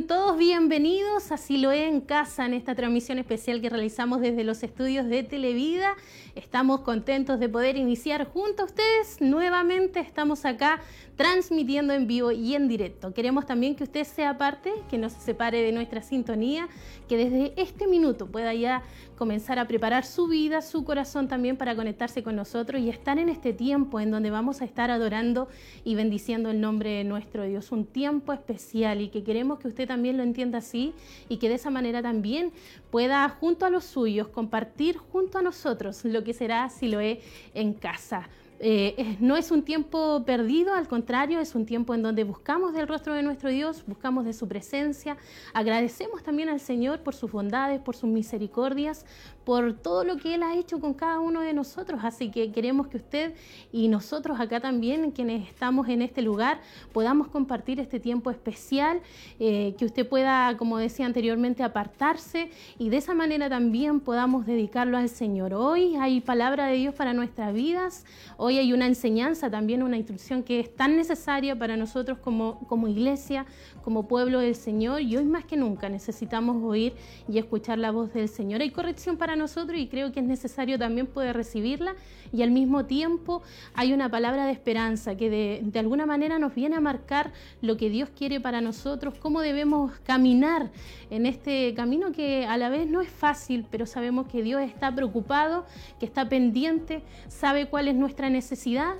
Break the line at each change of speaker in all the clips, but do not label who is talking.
Todos bienvenidos a Siloé en Casa en esta transmisión especial que realizamos desde los estudios de Televida. Estamos contentos de poder iniciar junto a ustedes. Nuevamente estamos acá transmitiendo en vivo y en directo. Queremos también que usted sea parte, que no se separe de nuestra sintonía, que desde este minuto pueda ya comenzar a preparar su vida, su corazón también para conectarse con nosotros y estar en este tiempo en donde vamos a estar adorando y bendiciendo el nombre de nuestro Dios. Un tiempo especial y que queremos que usted también lo entienda así y que de esa manera también pueda junto a los suyos compartir junto a nosotros lo que será si lo es en casa. Eh, no es un tiempo perdido, al contrario, es un tiempo en donde buscamos del rostro de nuestro Dios, buscamos de su presencia, agradecemos también al Señor por sus bondades, por sus misericordias, por todo lo que Él ha hecho con cada uno de nosotros. Así que queremos que usted y nosotros acá también, quienes estamos en este lugar, podamos compartir este tiempo especial, eh, que usted pueda, como decía anteriormente, apartarse y de esa manera también podamos dedicarlo al Señor. Hoy hay palabra de Dios para nuestras vidas, hoy hay una enseñanza, también una instrucción que es tan necesaria para nosotros como, como iglesia, como pueblo del Señor y hoy más que nunca necesitamos oír y escuchar la voz del Señor. Hay corrección para nosotros y creo que es necesario también poder recibirla y al mismo tiempo hay una palabra de esperanza que de, de alguna manera nos viene a marcar lo que Dios quiere para nosotros, cómo debemos caminar en este camino que a la vez no es fácil, pero sabemos que Dios está preocupado, que está pendiente, sabe cuál es nuestra necesidad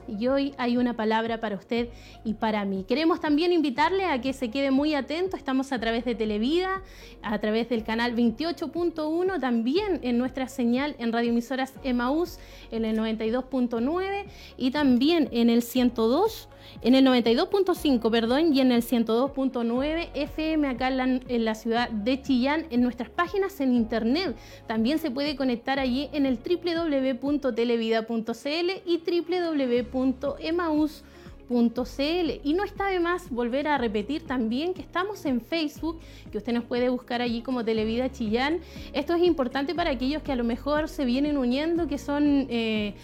y hoy hay una palabra para usted y para mí. Queremos también invitarle a que se quede muy atento, estamos a través de Televida, a través del canal 28.1, también en nuestra señal en radioemisoras Emaús en el 92.9 y también en el 102 en el 92.5, perdón, y en el 102.9 FM acá en la, en la, ciudad de Chillán, en nuestras páginas en internet. También se puede conectar allí en el www.televida.cl y www.emaus.com y no está de más volver a repetir también que estamos en Facebook, que usted nos puede buscar allí como Televida Chillán. Esto es importante para aquellos que a lo mejor se vienen uniendo, que son eh,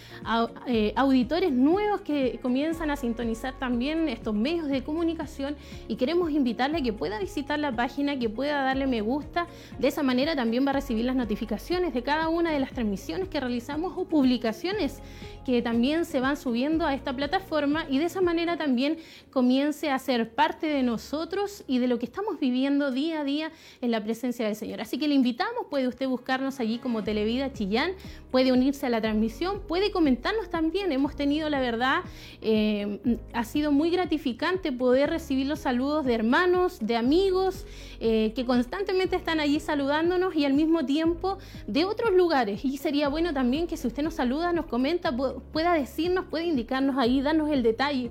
eh, auditores nuevos que comienzan a sintonizar también estos medios de comunicación y queremos invitarle a que pueda visitar la página, que pueda darle me gusta. De esa manera también va a recibir las notificaciones de cada una de las transmisiones que realizamos o publicaciones que también se van subiendo a esta plataforma y de esa también comience a ser parte de nosotros y de lo que estamos viviendo día a día en la presencia del Señor. Así que le invitamos, puede usted buscarnos allí como Televida Chillán, puede unirse a la transmisión, puede comentarnos también. Hemos tenido, la verdad, eh, ha sido muy gratificante poder recibir los saludos de hermanos, de amigos, eh, que constantemente están allí saludándonos y al mismo tiempo de otros lugares. Y sería bueno también que si usted nos saluda, nos comenta, pueda decirnos, puede indicarnos ahí, darnos el detalle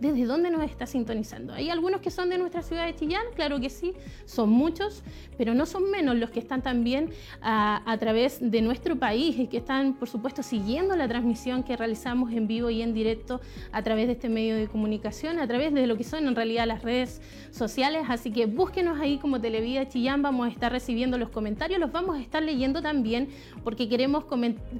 desde dónde nos está sintonizando. Hay algunos que son de nuestra ciudad de Chillán, claro que sí, son muchos, pero no son menos los que están también a, través de nuestro país y que están, por supuesto, siguiendo la transmisión que realizamos en vivo y en directo a través de este medio de comunicación, a través de lo que son en realidad las redes sociales. Así que búsquenos ahí como Televida Chillán, vamos a estar recibiendo los comentarios, los vamos a estar leyendo también porque queremos,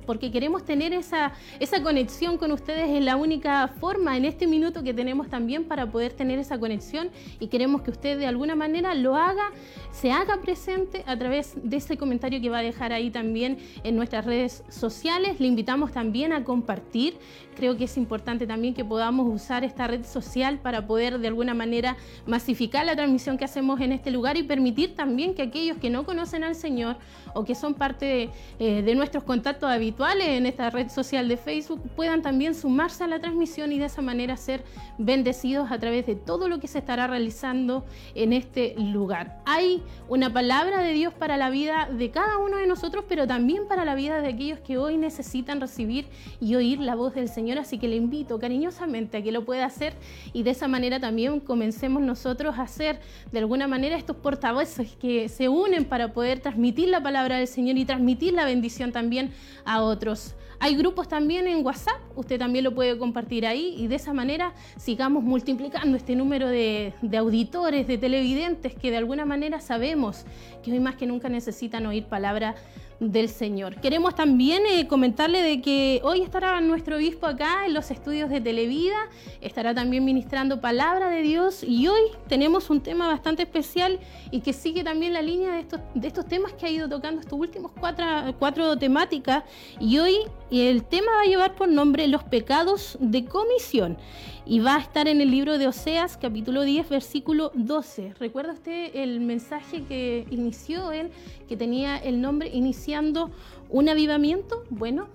porque queremos tener esa, esa conexión con ustedes en la única forma en este minuto que tenemos también para poder tener esa conexión y queremos que usted de alguna manera lo haga, se haga presente a través de ese comentario que va a dejar ahí también en nuestras redes sociales. Le invitamos también a compartir. Creo que es importante también que podamos usar esta red social para poder de alguna manera masificar la transmisión que hacemos en este lugar y permitir también que aquellos que no conocen al Señor o que son parte de, eh, de nuestros contactos habituales en esta red social de Facebook puedan también sumarse a la transmisión y de esa manera ser bendecidos a través de todo lo que se estará realizando en este lugar. Hay una palabra de Dios para la vida de cada uno de nosotros, pero también para la vida de aquellos que hoy necesitan recibir y oír la voz del Señor, así que le invito cariñosamente a que lo pueda hacer y de esa manera también comencemos nosotros a ser de alguna manera estos portavoces que se unen para poder transmitir la palabra del Señor y transmitir la bendición también a otros. Hay grupos también en WhatsApp, usted también lo puede compartir ahí y de esa manera sigamos multiplicando este número de, auditores, de televidentes que de alguna manera sabemos que hoy más que nunca necesitan oír palabra del Señor. Queremos también eh, comentarle de que hoy estará nuestro obispo acá en los estudios de Televida, estará también ministrando palabra de Dios y hoy tenemos un tema bastante especial y que sigue también la línea de estos, de estos temas que ha ido tocando estos últimos cuatro, cuatro temáticas y hoy el tema va a llevar por nombre los pecados de comisión y va a estar en el libro de Oseas capítulo 10 versículo 12. ¿Recuerda usted el mensaje que inició él, que tenía el nombre iniciando un avivamiento? Bueno,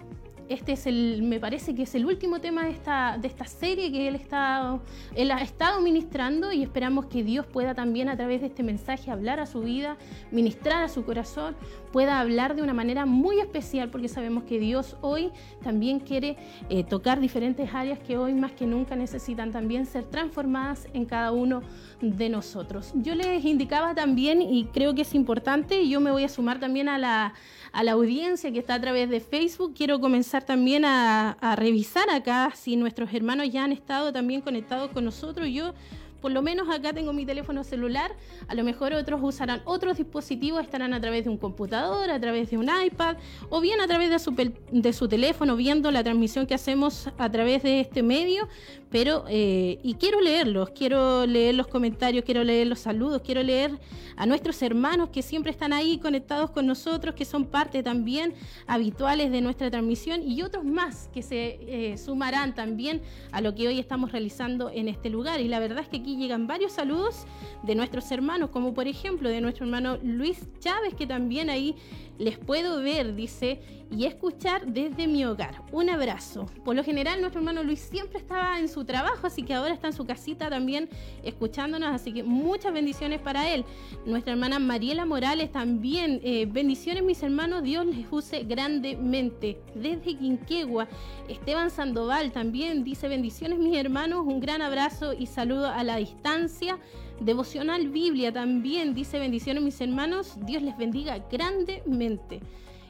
este es el, me parece que es el último tema de esta, de esta serie que él, está, él ha estado ministrando y esperamos que Dios pueda también a través de este mensaje hablar a su vida, ministrar a su corazón, pueda hablar de una manera muy especial porque sabemos que Dios hoy también quiere eh, tocar diferentes áreas que hoy más que nunca necesitan también ser transformadas en cada uno de nosotros. Yo les indicaba también y creo que es importante y yo me voy a sumar también a la a la audiencia que está a través de Facebook. Quiero comenzar también a, revisar acá si nuestros hermanos ya han estado también conectados con nosotros. Yo por lo menos acá tengo mi teléfono celular, a lo mejor otros usarán otros dispositivos, estarán a través de un computador, a través de un iPad o bien a través de su, de su teléfono viendo la transmisión que hacemos a través de este medio, pero eh, y quiero leerlos, quiero leer los comentarios, quiero leer los saludos, quiero leer a nuestros hermanos que siempre están ahí conectados con nosotros, que son parte también habituales de nuestra transmisión y otros más que se eh, sumarán también a lo que hoy estamos realizando en este lugar. Y la verdad es que llegan varios saludos de nuestros hermanos, como por ejemplo de nuestro hermano Luis Chávez, que también ahí les puedo ver, dice, y escuchar desde mi hogar. Un abrazo. Por lo general, nuestro hermano Luis siempre estaba en su trabajo, así que ahora está en su casita también escuchándonos, así que muchas bendiciones para él. Nuestra hermana Mariela Morales también, eh, bendiciones mis hermanos, Dios les use grandemente. Desde Quinquegua, Esteban Sandoval también dice bendiciones mis hermanos, un gran abrazo y saludo a la distancia. Devocional Biblia también dice bendiciones mis hermanos, Dios les bendiga grandemente.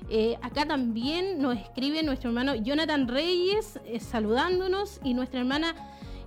Eh, acá también nos escribe nuestro hermano Jonathan Reyes eh, saludándonos y nuestra hermana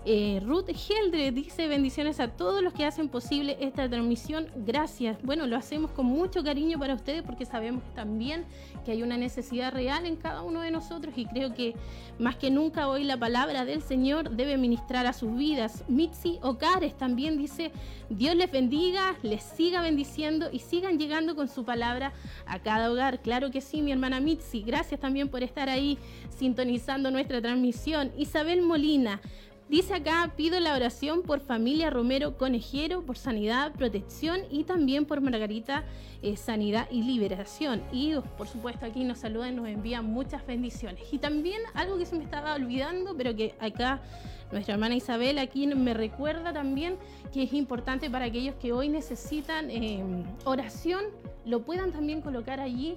eh, Ruth Heldre dice bendiciones a todos los que hacen posible esta transmisión. Gracias. Bueno, lo hacemos con mucho cariño para ustedes porque sabemos también que hay una necesidad real en cada uno de nosotros y creo que más que nunca hoy la palabra del Señor debe ministrar a sus vidas. Mitzi Ocares también dice, Dios les bendiga, les siga bendiciendo y sigan llegando con su palabra a cada hogar. Claro que sí, mi hermana Mitzi. Gracias también por estar ahí sintonizando nuestra transmisión. Isabel Molina. Dice acá, pido la oración por familia Romero Conejero, por sanidad, protección y también por Margarita, eh, sanidad y liberación. Y por supuesto aquí nos saludan, nos envían muchas bendiciones. Y también algo que se me estaba olvidando, pero que acá nuestra hermana Isabel aquí me recuerda también que es importante para aquellos que hoy necesitan eh, oración, lo puedan también colocar allí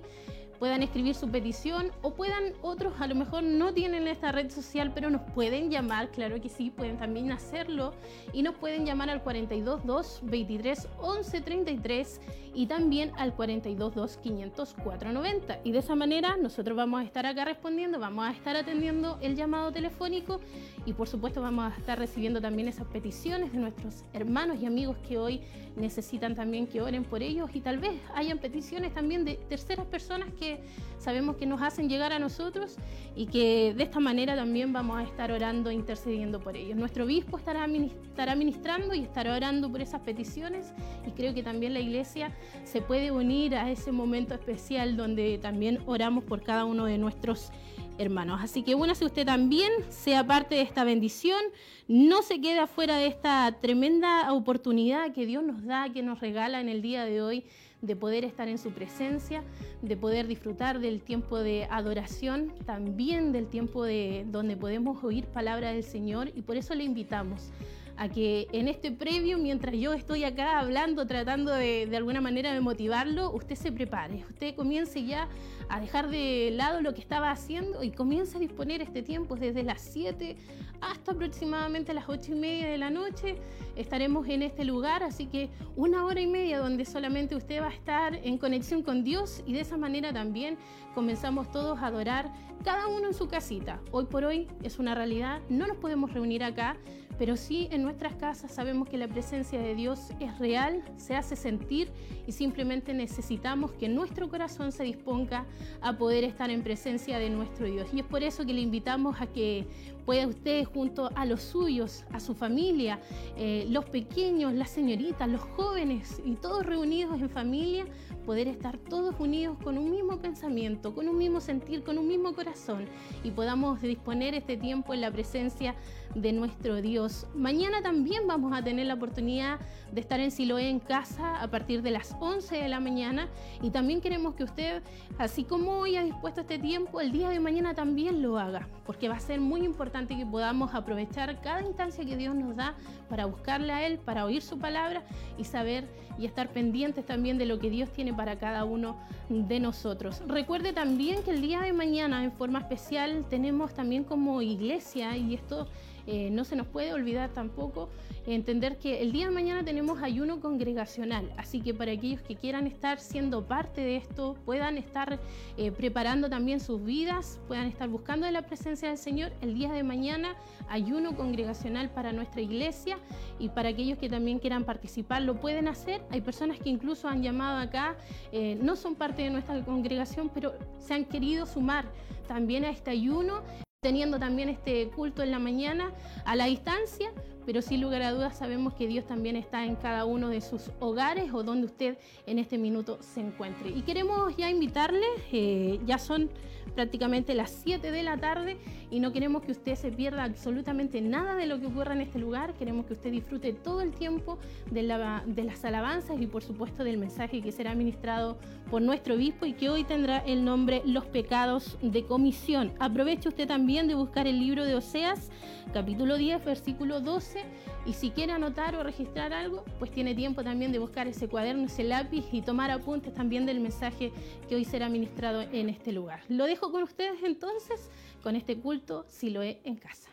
puedan escribir su petición o puedan otros, a lo mejor no tienen esta red social, pero nos pueden llamar, claro que sí, pueden también hacerlo. Y nos pueden llamar al 422 23 11 33 y también al 422 500 490 y de esa manera nosotros vamos a estar acá respondiendo, vamos a estar atendiendo el llamado telefónico y por supuesto vamos a estar recibiendo también esas peticiones de nuestros hermanos y amigos que hoy necesitan también que oren por ellos. Y tal vez hayan peticiones también de terceras personas que sabemos que nos hacen llegar a nosotros y que de esta manera también vamos a estar orando e intercediendo por ellos. Nuestro obispo estará, estará ministrando y estará orando por esas peticiones y creo que también la iglesia se puede unir a ese momento especial donde también oramos por cada uno de nuestros hermanos. Así que si usted también, sea parte de esta bendición, no se quede afuera de esta tremenda oportunidad que Dios nos da, que nos regala en el día de hoy de poder estar en su presencia, de poder disfrutar del tiempo de adoración, también del tiempo de donde podemos oír palabra del Señor y por eso le invitamos a que en este previo, mientras yo estoy acá hablando, tratando de, de alguna manera de motivarlo, usted se prepare, usted comience ya a dejar de lado lo que estaba haciendo y comience a disponer este tiempo desde las 7 hasta aproximadamente las 8 y media de la noche. Estaremos en este lugar, así que una hora y media donde solamente usted va a estar en conexión con Dios y de esa manera también comenzamos todos a adorar cada uno en su casita. Hoy por hoy es una realidad, no nos podemos reunir acá, pero sí en nuestras casas sabemos que la presencia de Dios es real, se hace sentir y simplemente necesitamos que nuestro corazón se disponga a poder estar en presencia de nuestro Dios. Y es por eso que le invitamos a que pueda usted junto a los suyos, a su familia, eh, los pequeños, las señoritas, los jóvenes y todos reunidos en familia, poder estar todos unidos con un mismo pensamiento, con un mismo sentir, con un mismo corazón y podamos disponer este tiempo en la presencia de nuestro Dios. Mañana también vamos a tener la oportunidad de estar en Siloé en casa a partir de las 11 de la mañana y también queremos que usted, así como hoy ha dispuesto este tiempo, el día de mañana también lo haga, porque va a ser muy importante que podamos aprovechar cada instancia que Dios nos da para buscarle a Él, para oír su palabra y saber y estar pendientes también de lo que Dios tiene para cada uno de nosotros. Recuerde también que el día de mañana en forma especial tenemos también como iglesia y esto eh, no se nos puede olvidar tampoco entender que el día de mañana tenemos ayuno congregacional, así que para aquellos que quieran estar siendo parte de esto, puedan estar eh, preparando también sus vidas, puedan estar buscando la presencia del Señor, el día de mañana ayuno congregacional para nuestra iglesia. Y para aquellos que también quieran participar lo pueden hacer. Hay personas que incluso han llamado acá, eh, no son parte de nuestra congregación, pero se han querido sumar también a este ayuno teniendo también este culto en la mañana a la distancia, pero sin lugar a dudas sabemos que Dios también está en cada uno de sus hogares o donde usted en este minuto se encuentre. Y queremos ya invitarle, eh, ya son prácticamente las 7 de la tarde y no queremos que usted se pierda absolutamente nada de lo que ocurra en este lugar. Queremos que usted disfrute todo el tiempo de, las alabanzas y por supuesto del mensaje que será ministrado por nuestro obispo y que hoy tendrá el nombre Los pecados de comisión. Aproveche usted también de buscar el libro de Oseas, capítulo 10, versículo 12 y si quiere anotar o registrar algo, pues tiene tiempo también de buscar ese cuaderno, ese lápiz y tomar apuntes también del mensaje que hoy será ministrado en este lugar. Lo dejo con ustedes entonces con este culto si lo he en casa.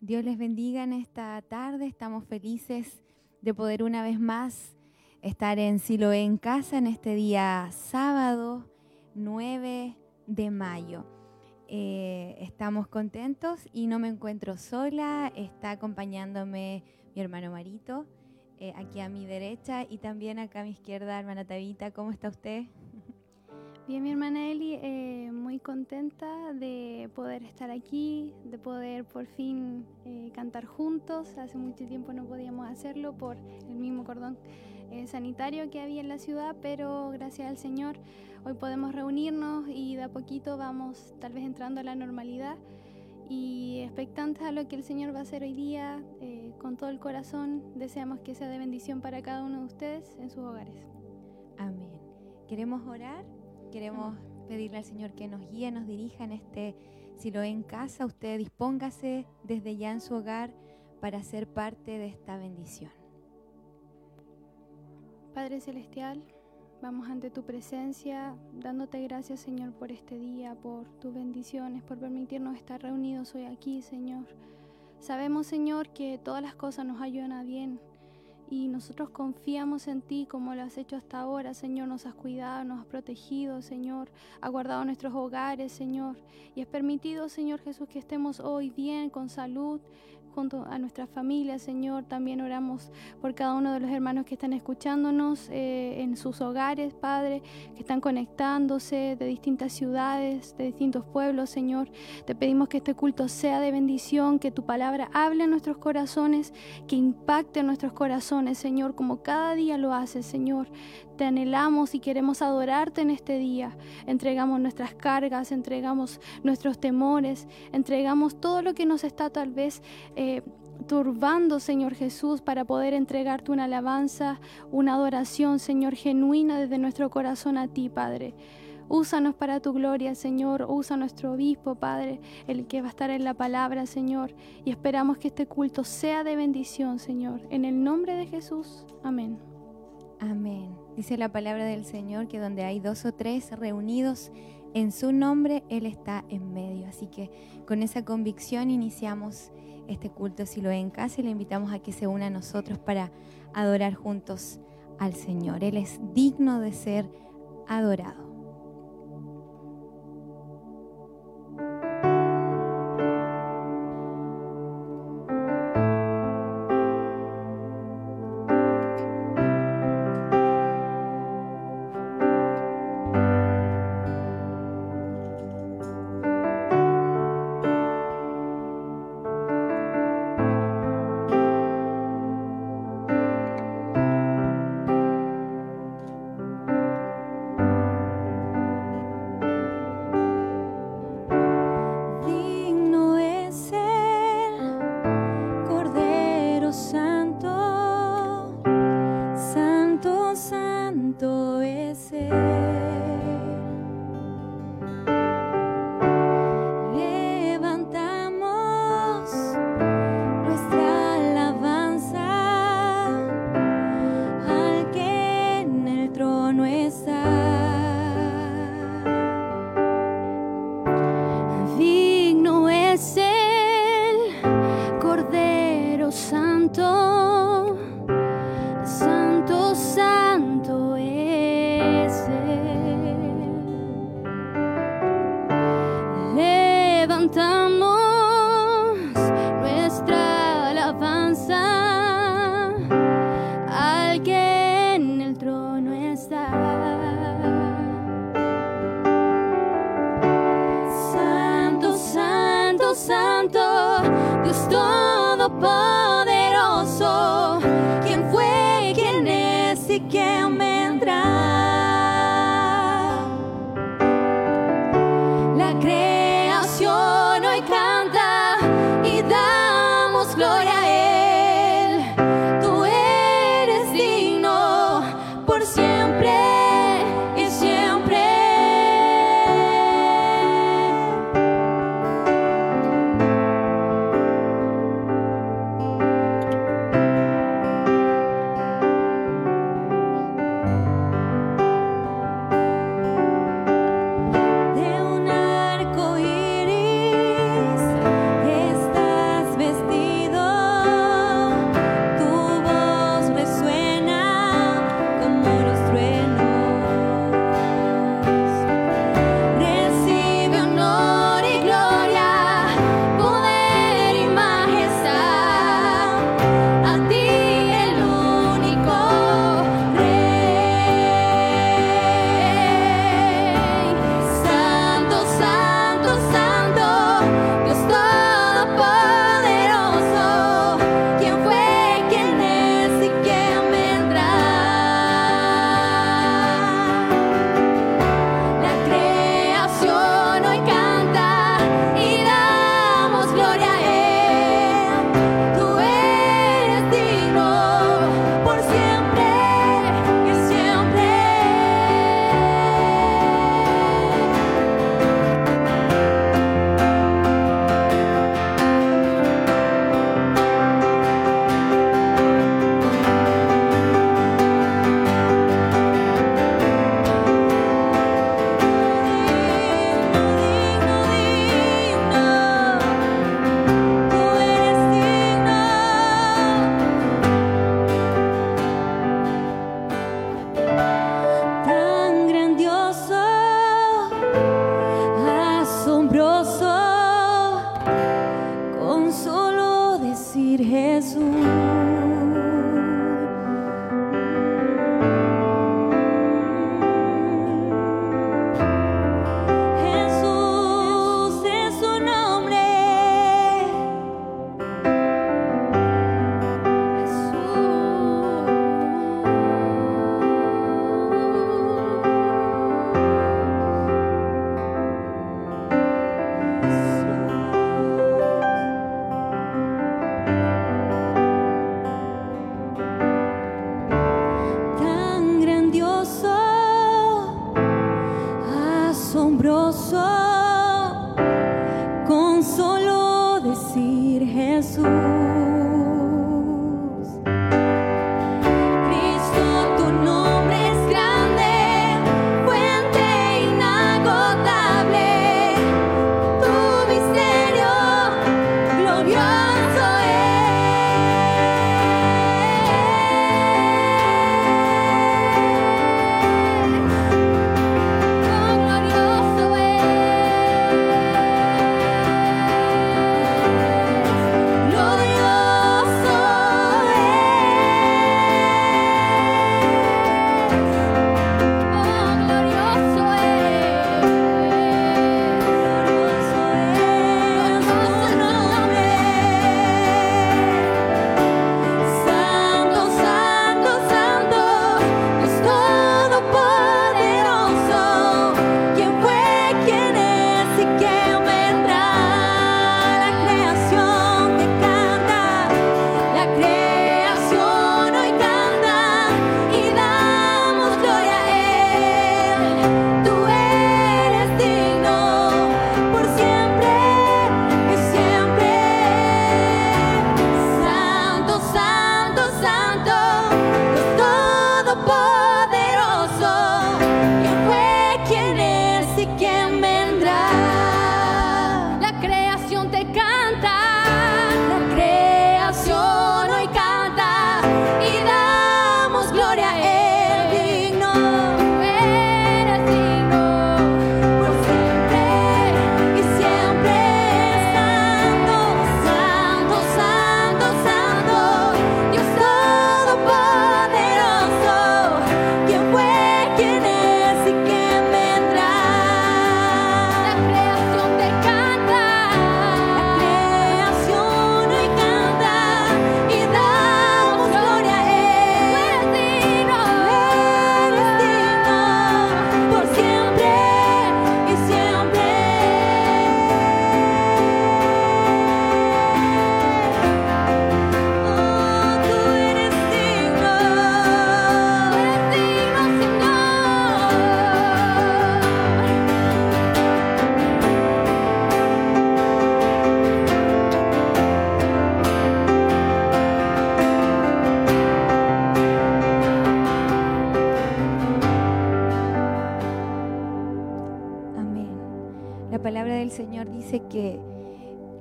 Dios les bendiga en esta tarde. Estamos felices de poder una vez más estar en Siloé en casa en este día sábado 9 de mayo. Eh, estamos contentos y no me encuentro sola. Está acompañándome mi hermano Marito, eh, aquí a mi derecha y también acá a mi izquierda, hermana Tabita. ¿Cómo está usted?
Bien, mi hermana Eli, eh, muy contenta de poder estar aquí, de poder por fin cantar juntos. Hace mucho tiempo no podíamos hacerlo por el mismo cordón sanitario que había en la ciudad, pero gracias al Señor Hoy podemos reunirnos y de a poquito vamos tal vez entrando a la normalidad y expectantes a lo que el Señor va a hacer hoy día, eh, con todo el corazón, deseamos que sea de bendición para cada uno de ustedes en sus hogares.
Amén. Queremos orar, queremos pedirle al Señor que nos guíe, nos dirija en este, si lo en casa, usted dispóngase desde ya en su hogar para ser parte de esta bendición.
Padre Celestial, Vamos ante tu presencia, dándote gracias, Señor, por este día, por tus bendiciones, por permitirnos estar reunidos hoy aquí, Señor. Sabemos, Señor, que todas las cosas nos ayudan a bien y nosotros confiamos en ti como lo has hecho hasta ahora, Señor. Nos has cuidado, nos has protegido, Señor. Has guardado nuestros hogares, Señor. Y has permitido, Señor Jesús, que estemos hoy bien, con salud, junto a nuestra familia, Señor. También oramos por cada uno de los hermanos que están escuchándonos eh, en sus hogares, Padre, que están conectándose de distintas ciudades, de distintos pueblos, Señor. Te pedimos que este culto sea de bendición, que tu palabra hable en nuestros corazones, que impacte en nuestros corazones, Señor, como cada día lo hace, Señor. Te anhelamos y queremos adorarte en este día. Entregamos nuestras cargas, entregamos nuestros temores, entregamos todo lo que nos está tal vez eh, turbando, Señor Jesús, para poder entregarte una alabanza, una adoración, Señor, genuina desde nuestro corazón a ti, Padre. Úsanos para tu gloria, Señor. Usa nuestro obispo, Padre, el que va a estar en la palabra, Señor. Y esperamos que este culto sea de bendición, Señor. En el nombre de Jesús. Amén.
Amén. Dice la palabra del Señor que donde hay dos o tres reunidos en su nombre, Él está en medio. Así que con esa convicción iniciamos este culto si lo en casa y le invitamos a que se una a nosotros para adorar juntos al Señor. Él es digno de ser adorado.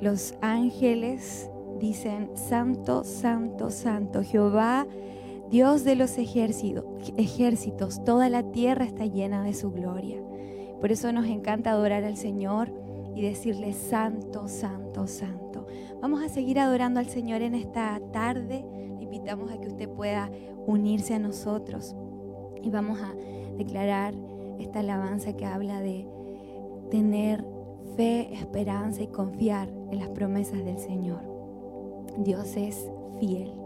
Los ángeles dicen, Santo, Santo, Santo, Jehová, Dios de los ejércitos, toda la tierra está llena de su gloria. Por eso nos encanta adorar al Señor y decirle, Santo, Santo, Santo. Vamos a seguir adorando al Señor en esta tarde. Le invitamos a que usted pueda unirse a nosotros y vamos a declarar esta alabanza que habla de tener fe, esperanza y confiar en las promesas del Señor. Dios es fiel.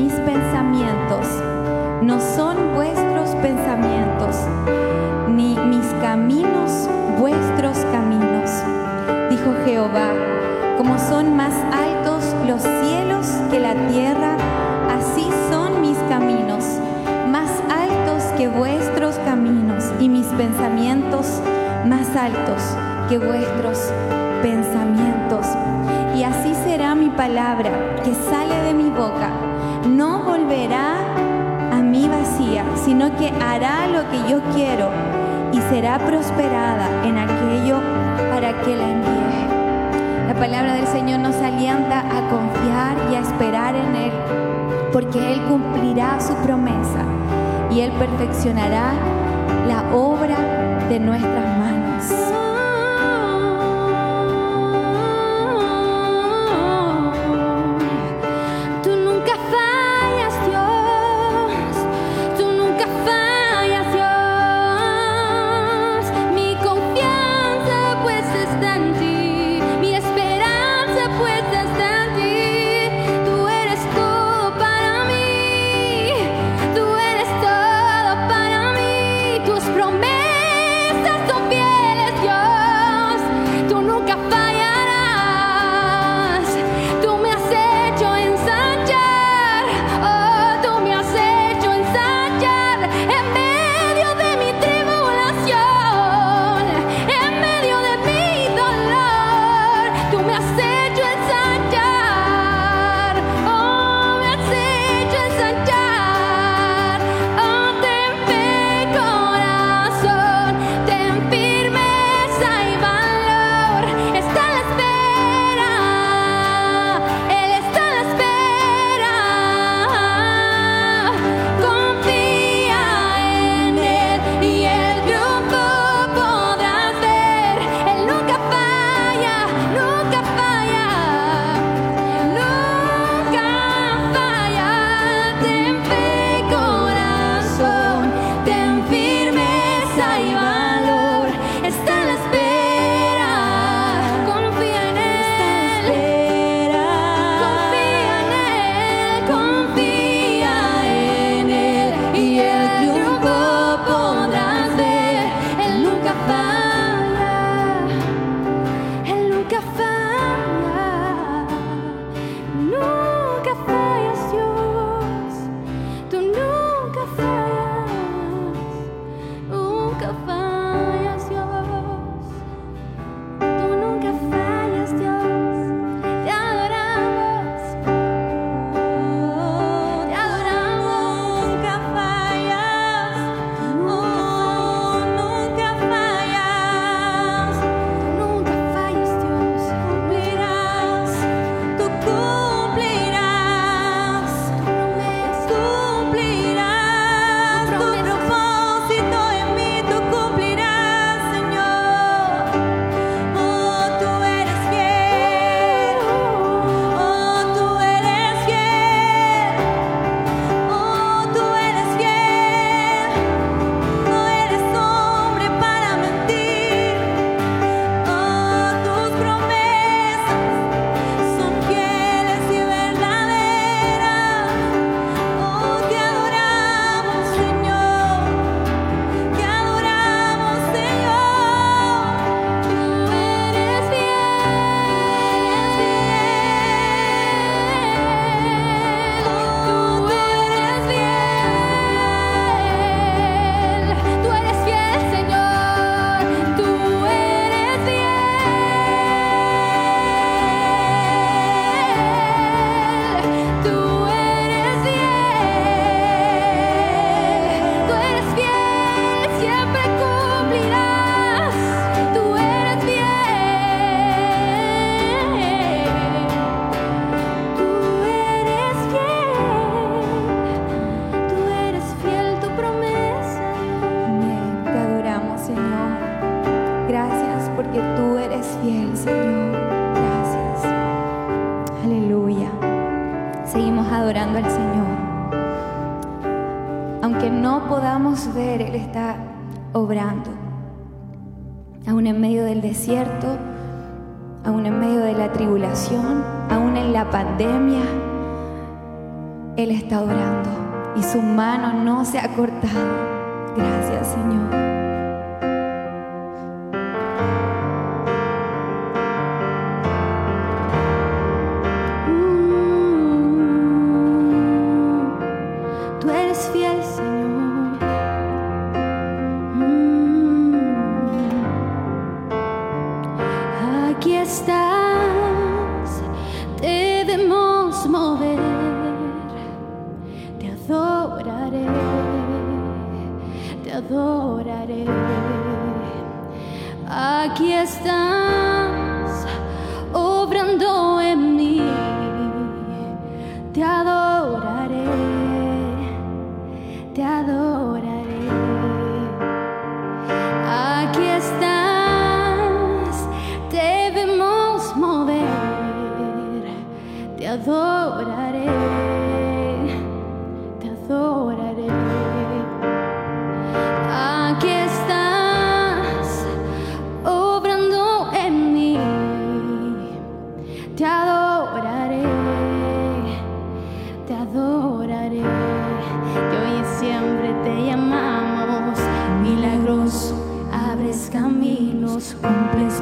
Mis pensamientos no son vuestros pensamientos, ni mis caminos vuestros caminos, dijo Jehová. Como son más altos los cielos que la tierra, así son mis caminos, más altos que vuestros caminos, y mis pensamientos más altos que vuestros pensamientos. Y así será mi palabra que sale de mi boca. No volverá a mí vacía, sino que hará lo que yo quiero y será prosperada en aquello para que la envíe. La palabra del Señor nos alienta a confiar y a esperar en Él, porque Él cumplirá su promesa y Él perfeccionará la obra de nuestras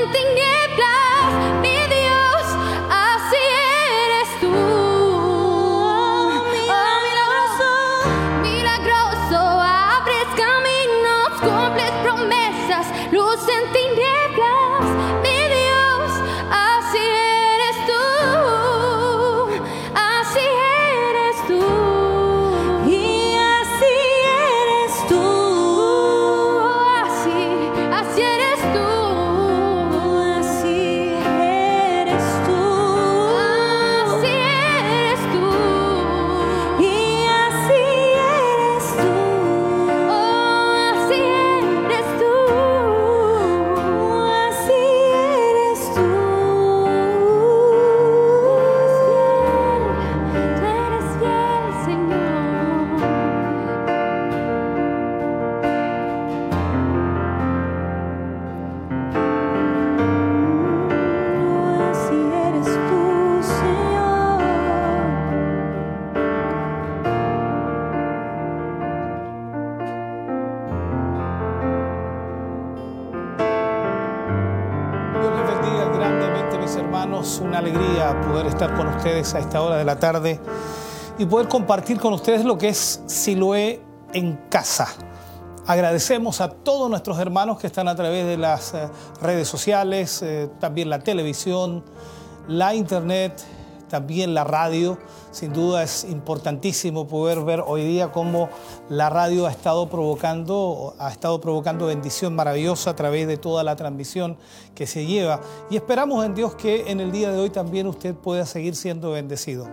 one thing ustedes a esta hora de la tarde y poder compartir con ustedes lo que es Siloé en casa. Agradecemos a todos nuestros hermanos que están a través de las eh, redes sociales, eh, también la televisión, la internet, también la radio. Sin duda es importantísimo poder ver hoy día cómo la radio ha estado provocando, ha estado provocando bendición maravillosa a través de toda la transmisión que se lleva. Y esperamos en Dios que en el día de hoy también usted pueda seguir siendo bendecido.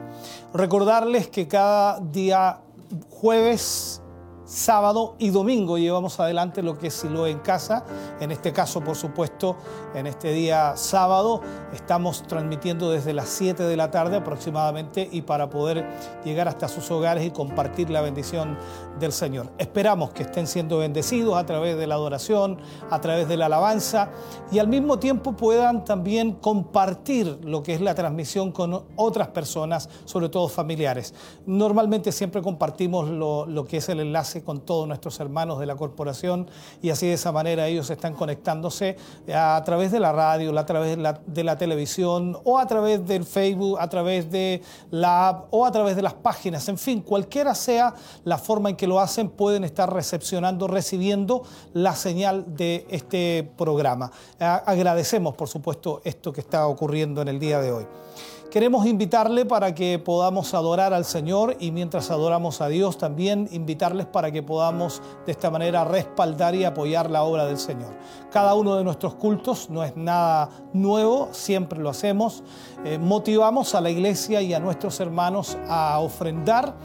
Recordarles que cada día jueves sábado y domingo llevamos adelante lo que es Silo en casa. En este caso, por supuesto, en este día sábado estamos transmitiendo desde las 7 de la tarde aproximadamente y para poder llegar hasta sus hogares y compartir la bendición del Señor. Esperamos que estén siendo bendecidos a través de la adoración, a través de la alabanza y al mismo tiempo puedan también compartir lo que es la transmisión con otras personas, sobre todo familiares. Normalmente siempre compartimos lo, lo que es el enlace con todos nuestros hermanos de la corporación y así de esa manera ellos están conectándose a través de la radio, a través de la, de la televisión o a través del Facebook, a través de la app o a través de las páginas. En fin, cualquiera sea la forma en que lo hacen, pueden estar recepcionando, recibiendo la señal de este programa. Agradecemos, por supuesto, esto que está ocurriendo en el día de hoy. Queremos invitarle para que podamos adorar al Señor y mientras adoramos a Dios también invitarles para que podamos de esta manera respaldar y apoyar la obra del Señor. Cada uno de nuestros cultos no es nada nuevo, siempre lo hacemos. Eh, motivamos a la iglesia y a nuestros hermanos a ofrendar,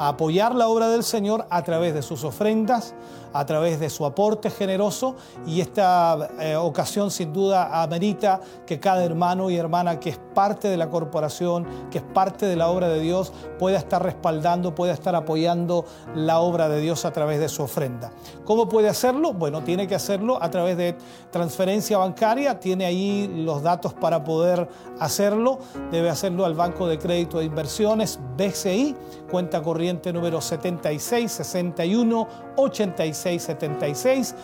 a apoyar la obra del Señor a través de sus ofrendas a través de su aporte generoso y esta eh, ocasión sin duda amerita que cada hermano y hermana que es parte de la corporación, que es parte de la obra de Dios, pueda estar respaldando, pueda estar apoyando la obra de Dios a través de su ofrenda. ¿Cómo puede hacerlo? Bueno, tiene que hacerlo a través de transferencia bancaria, tiene ahí los datos para poder hacerlo, debe hacerlo al Banco de Crédito de Inversiones, BCI, cuenta corriente número 76 61 86 7676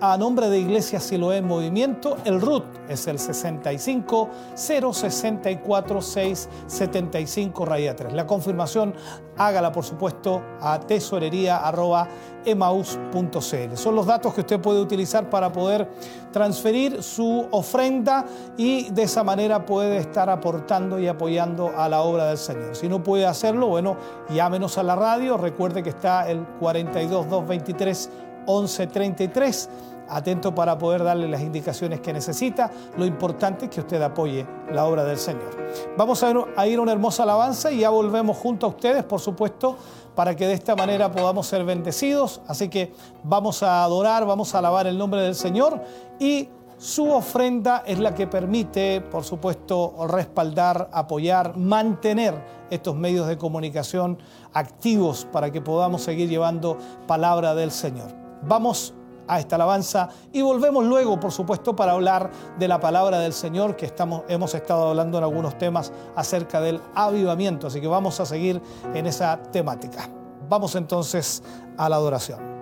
a nombre de Iglesia Siloé en Movimiento. El RUT es el 65 064 675 raya 3. La confirmación hágala por supuesto a tesorería.emaus.cl. Son los datos que usted puede utilizar para poder transferir su ofrenda y de esa manera puede estar aportando y apoyando a la obra del Señor. Si no puede hacerlo, bueno, llámenos a la radio. Recuerde que está el 42 223 1133 atento para poder darle las indicaciones que necesita. Lo importante es que usted apoye la obra del Señor. Vamos a ir a una hermosa alabanza y ya volvemos junto a ustedes, por supuesto, para que de esta manera podamos ser bendecidos. Así que vamos a adorar, vamos a alabar el nombre del Señor y su ofrenda es la que permite, por supuesto, respaldar, apoyar, mantener estos medios de comunicación activos para que podamos seguir llevando palabra del Señor. Vamos a esta alabanza y volvemos luego, por supuesto, para hablar de la palabra del Señor, que estamos, hemos estado hablando en algunos temas acerca del avivamiento, así que vamos a seguir en esa temática. Vamos entonces a la adoración.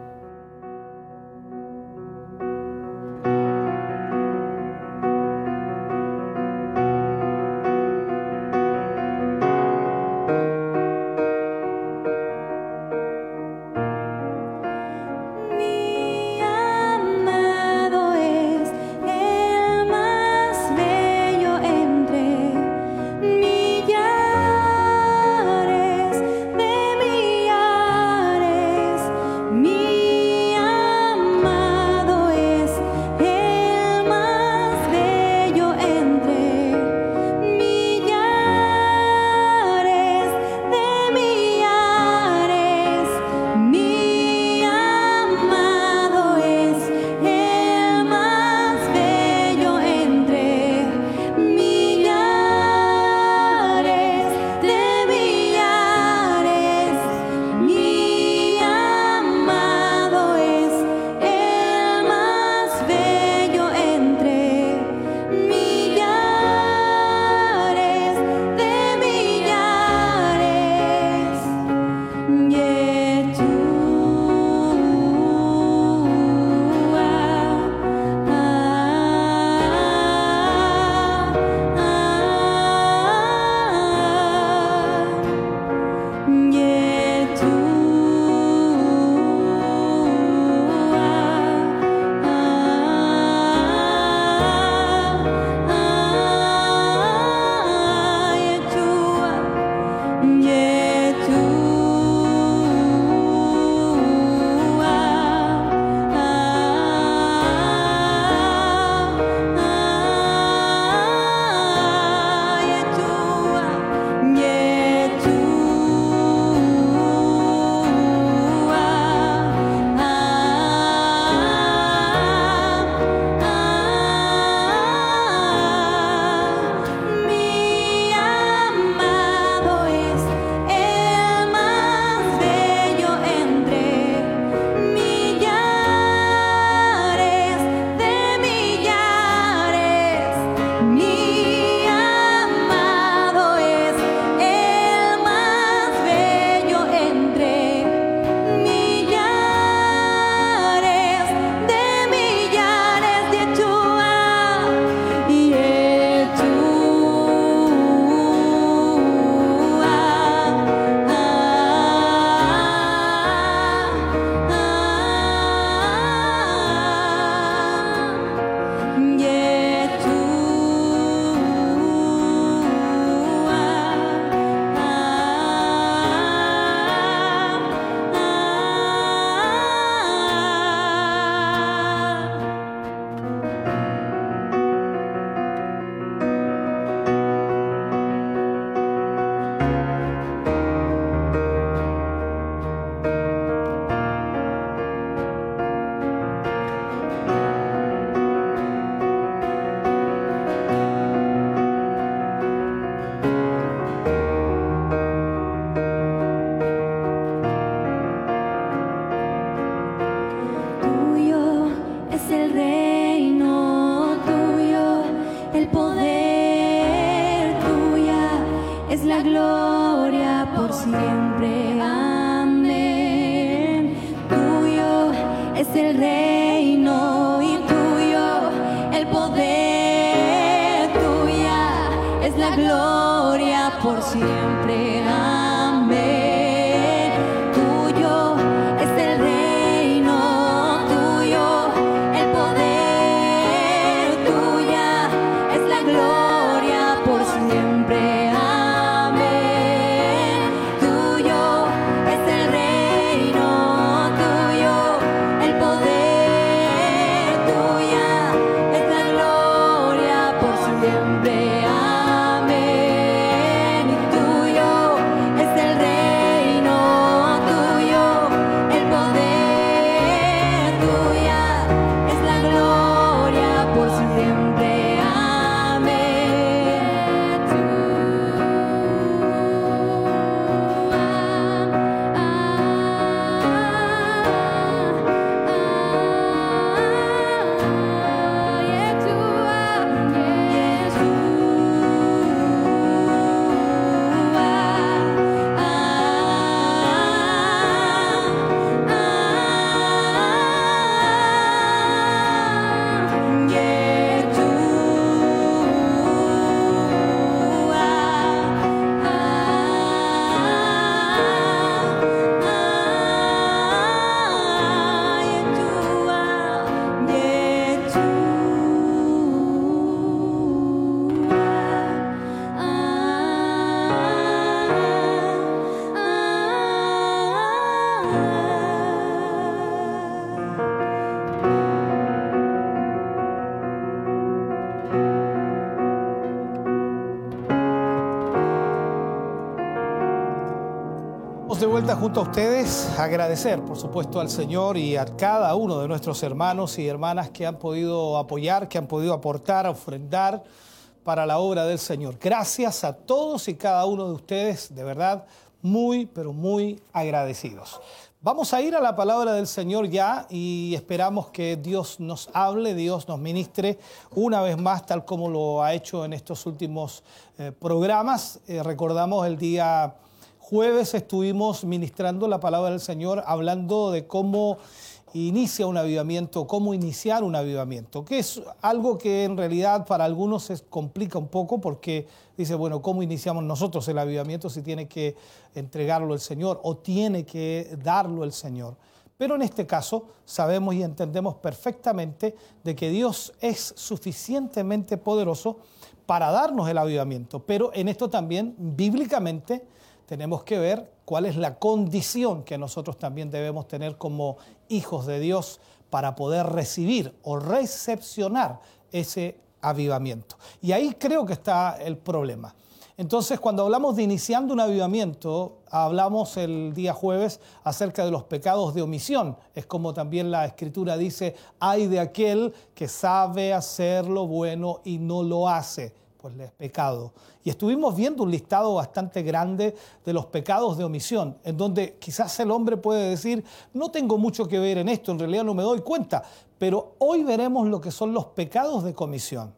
Junto a ustedes, agradecer por supuesto al Señor y a cada uno de nuestros hermanos y hermanas que han podido apoyar, que han podido aportar, ofrendar para la obra del Señor. Gracias a todos y cada uno de ustedes, de verdad, muy, pero muy agradecidos. Vamos a ir a la palabra del Señor ya y esperamos que Dios nos hable, Dios nos ministre una vez más, tal como lo ha hecho en estos últimos eh, programas. Eh, recordamos el día jueves estuvimos ministrando la palabra del Señor, hablando de cómo inicia un avivamiento, cómo iniciar un avivamiento, que es algo que en realidad para algunos se complica un poco porque dice, bueno, ¿cómo iniciamos nosotros el avivamiento si tiene que entregarlo el Señor o tiene que darlo el Señor? Pero en este caso sabemos y entendemos perfectamente de que Dios es suficientemente poderoso para darnos el avivamiento, pero en esto también bíblicamente tenemos que ver cuál es la condición que nosotros también debemos tener como hijos de Dios para poder recibir o recepcionar ese avivamiento. Y ahí creo que está el problema. Entonces, cuando hablamos de iniciando un avivamiento, hablamos el día jueves acerca de los pecados de omisión. Es como también la escritura dice, hay de aquel que sabe hacer lo bueno y no lo hace pues es pecado. Y estuvimos viendo un listado bastante grande de los pecados de omisión, en donde quizás el hombre puede decir, no tengo mucho que ver en esto, en realidad no me doy cuenta, pero hoy veremos lo que son los pecados de comisión.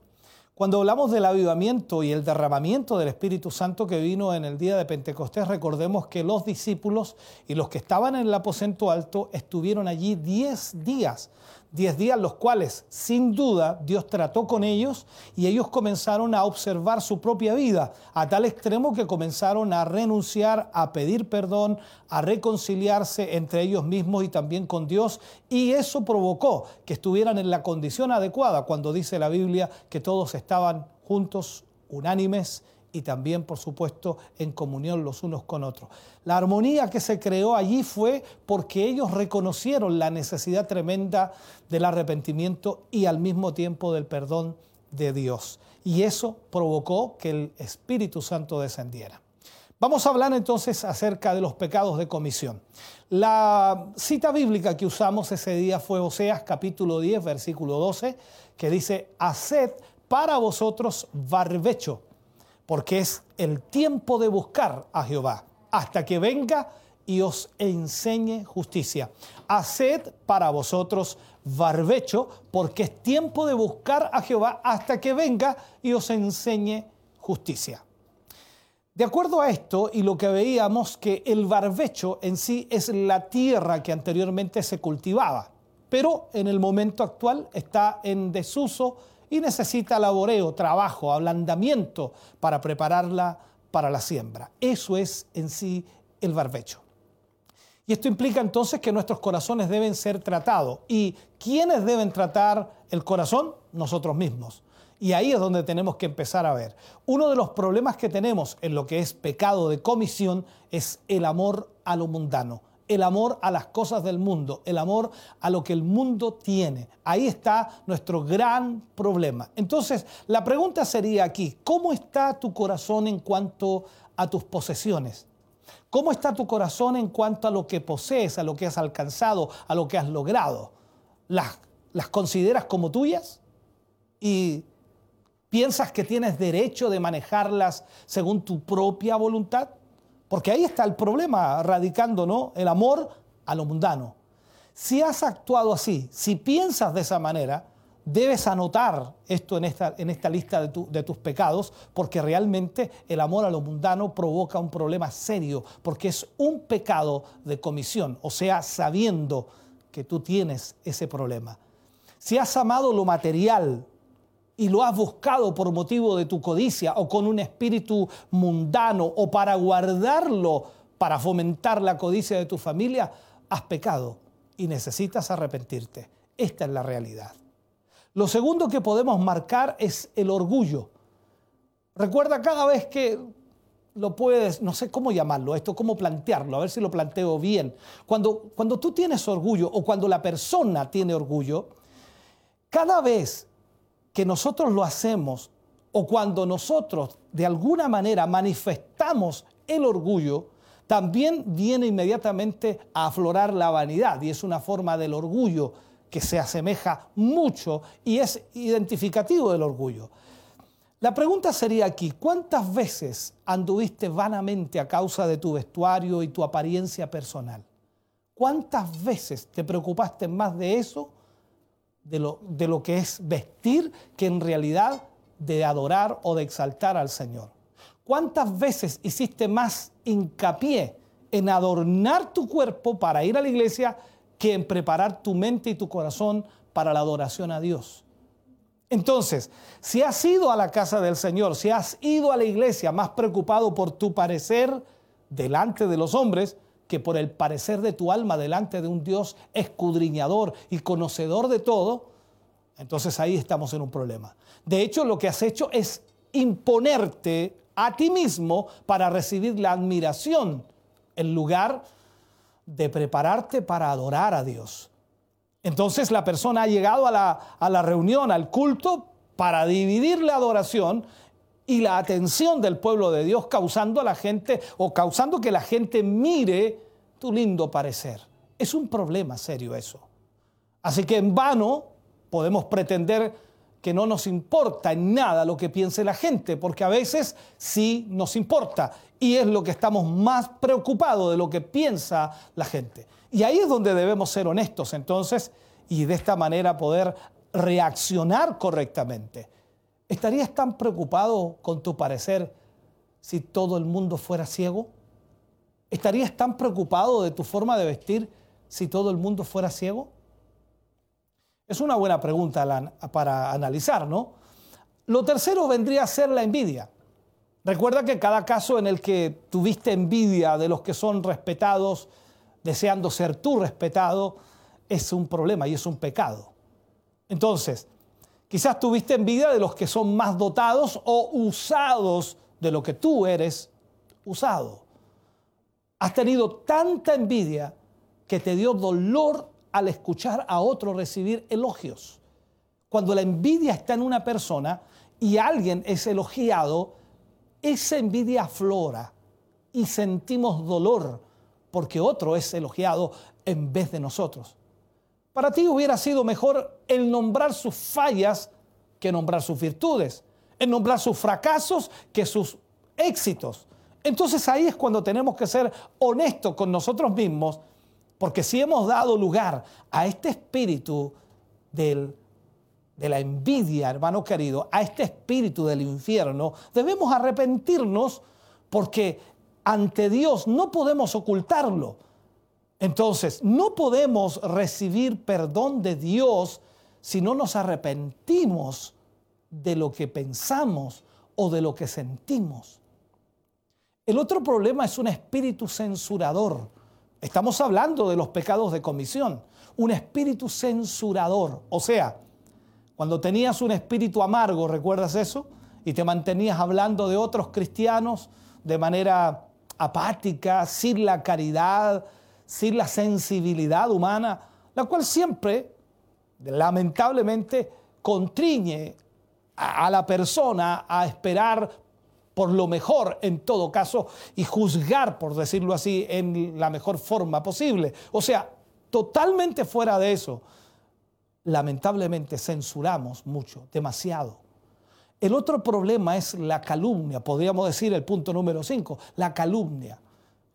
Cuando hablamos del avivamiento y el derramamiento del Espíritu Santo que vino en el día de Pentecostés, recordemos que los discípulos y los que estaban en el aposento alto estuvieron allí 10 días Diez días los cuales sin duda Dios trató con ellos y ellos comenzaron a observar su propia vida a tal extremo que comenzaron a renunciar, a pedir perdón, a reconciliarse entre ellos mismos y también con Dios. Y eso provocó que estuvieran en la condición adecuada cuando dice la Biblia que todos estaban juntos, unánimes y también, por supuesto, en comunión los unos con otros. La armonía que se creó allí fue porque ellos reconocieron la necesidad tremenda del arrepentimiento y al mismo tiempo del perdón de Dios. Y eso provocó que el Espíritu Santo descendiera. Vamos a hablar entonces acerca de los pecados de comisión. La cita bíblica que usamos ese día fue Oseas capítulo 10, versículo 12, que dice, haced para vosotros barbecho porque es el tiempo de buscar a Jehová, hasta que venga y os enseñe justicia. Haced para vosotros barbecho, porque es tiempo de buscar a Jehová hasta que venga y os enseñe justicia. De acuerdo a esto y lo que veíamos que el barbecho en sí es la tierra que anteriormente se cultivaba, pero en el momento actual está en desuso y necesita laboreo, trabajo, ablandamiento para prepararla para la siembra. Eso es en sí el barbecho. Y esto implica entonces que nuestros corazones deben ser tratados. ¿Y quiénes deben tratar el corazón? Nosotros mismos. Y ahí es donde tenemos que empezar a ver. Uno de los problemas que tenemos en lo que es pecado de comisión es el amor a lo mundano, el amor a las cosas del mundo, el amor a lo que el mundo tiene. Ahí está nuestro gran problema. Entonces, la pregunta sería aquí, ¿cómo está tu corazón en cuanto a tus posesiones? ¿Cómo está tu corazón en cuanto a lo que posees, a lo que has alcanzado, a lo que has logrado? ¿Las, las consideras como tuyas? Y ¿Piensas que tienes derecho de manejarlas según tu propia voluntad? Porque ahí está el problema radicando, ¿no? El amor a lo mundano. Si has actuado así, si piensas de esa manera, debes anotar esto en esta, en esta lista de, de, tus pecados, porque realmente el amor a lo mundano provoca un problema serio, porque es un pecado de comisión, o sea, sabiendo que tú tienes ese problema. Si has amado lo material, y lo has buscado por motivo de tu codicia o con un espíritu mundano o para guardarlo para fomentar la codicia de tu familia, has pecado y necesitas arrepentirte. Esta es la realidad. Lo segundo que podemos marcar es el orgullo. Recuerda cada vez que lo puedes, no sé cómo llamarlo, esto, cómo plantearlo, a ver si lo planteo bien. Cuando, cuando tú tienes orgullo o cuando la persona tiene orgullo, cada vez que nosotros lo hacemos o cuando nosotros de alguna manera manifestamos el orgullo, también viene inmediatamente a aflorar la vanidad y es una forma del orgullo que se asemeja mucho y es identificativo del orgullo. La pregunta sería aquí, ¿cuántas veces anduviste vanamente a causa de tu vestuario y tu apariencia personal? ¿Cuántas veces te preocupaste más de eso de lo, de lo que es vestir que en realidad de adorar o de exaltar al Señor. ¿Cuántas veces hiciste más hincapié en adornar tu cuerpo para ir a la iglesia que en preparar tu mente y tu corazón para la adoración a Dios? Entonces, si has ido a la casa del Señor, si has ido a la iglesia más preocupado por tu parecer delante de los hombres, que por el parecer de tu alma delante de un Dios escudriñador y conocedor de todo, entonces ahí estamos en un problema. De hecho, lo que has hecho es imponerte a ti mismo para recibir la admiración en lugar de prepararte para adorar a Dios. Entonces la persona ha llegado a la, a la reunión, al culto, para dividir la adoración y la atención del pueblo de Dios, causando a la gente o causando que la gente mire tu lindo parecer. Es un problema serio eso. Así que en vano podemos pretender que no nos importa en nada lo que piense la gente, porque a veces sí nos importa y es lo que estamos más preocupados de lo que piensa la gente. Y ahí es donde debemos ser honestos entonces y de esta manera poder reaccionar correctamente. ¿Estarías tan preocupado con tu parecer si todo el mundo fuera ciego? ¿Estarías tan preocupado de tu forma de vestir si todo el mundo fuera ciego? Es una buena pregunta para analizar, ¿no? Lo tercero vendría a ser la envidia. Recuerda que cada caso en el que tuviste envidia de los que son respetados, deseando ser tú respetado, es un problema y es un pecado. Entonces, Quizás tuviste envidia de los que son más dotados o usados de lo que tú eres usado. Has tenido tanta envidia que te dio dolor al escuchar a otro recibir elogios. Cuando la envidia está en una persona y alguien es elogiado, esa envidia aflora y sentimos dolor porque otro es elogiado en vez de nosotros. Para ti hubiera sido mejor el nombrar sus fallas que nombrar sus virtudes, el nombrar sus fracasos que sus éxitos. Entonces ahí es cuando tenemos que ser honestos con nosotros mismos, porque si hemos dado lugar a este espíritu de la envidia, hermano querido, a este espíritu del infierno, debemos arrepentirnos porque ante Dios no podemos ocultarlo. Entonces, no podemos recibir perdón de Dios si no nos arrepentimos de lo que pensamos o de lo que sentimos. El otro problema es un espíritu censurador. Estamos hablando de los pecados de comisión. Un espíritu censurador. O sea, cuando tenías un espíritu amargo, ¿recuerdas eso? Y te mantenías hablando de otros cristianos de manera apática, sin la caridad, sin la sensibilidad humana, la cual siempre, lamentablemente, contriñe a, la persona a esperar por lo mejor en todo caso y juzgar, por decirlo así, en la mejor forma posible. O sea, totalmente fuera de eso, lamentablemente censuramos mucho, demasiado. El otro problema es la calumnia, podríamos decir el punto número 5, la calumnia.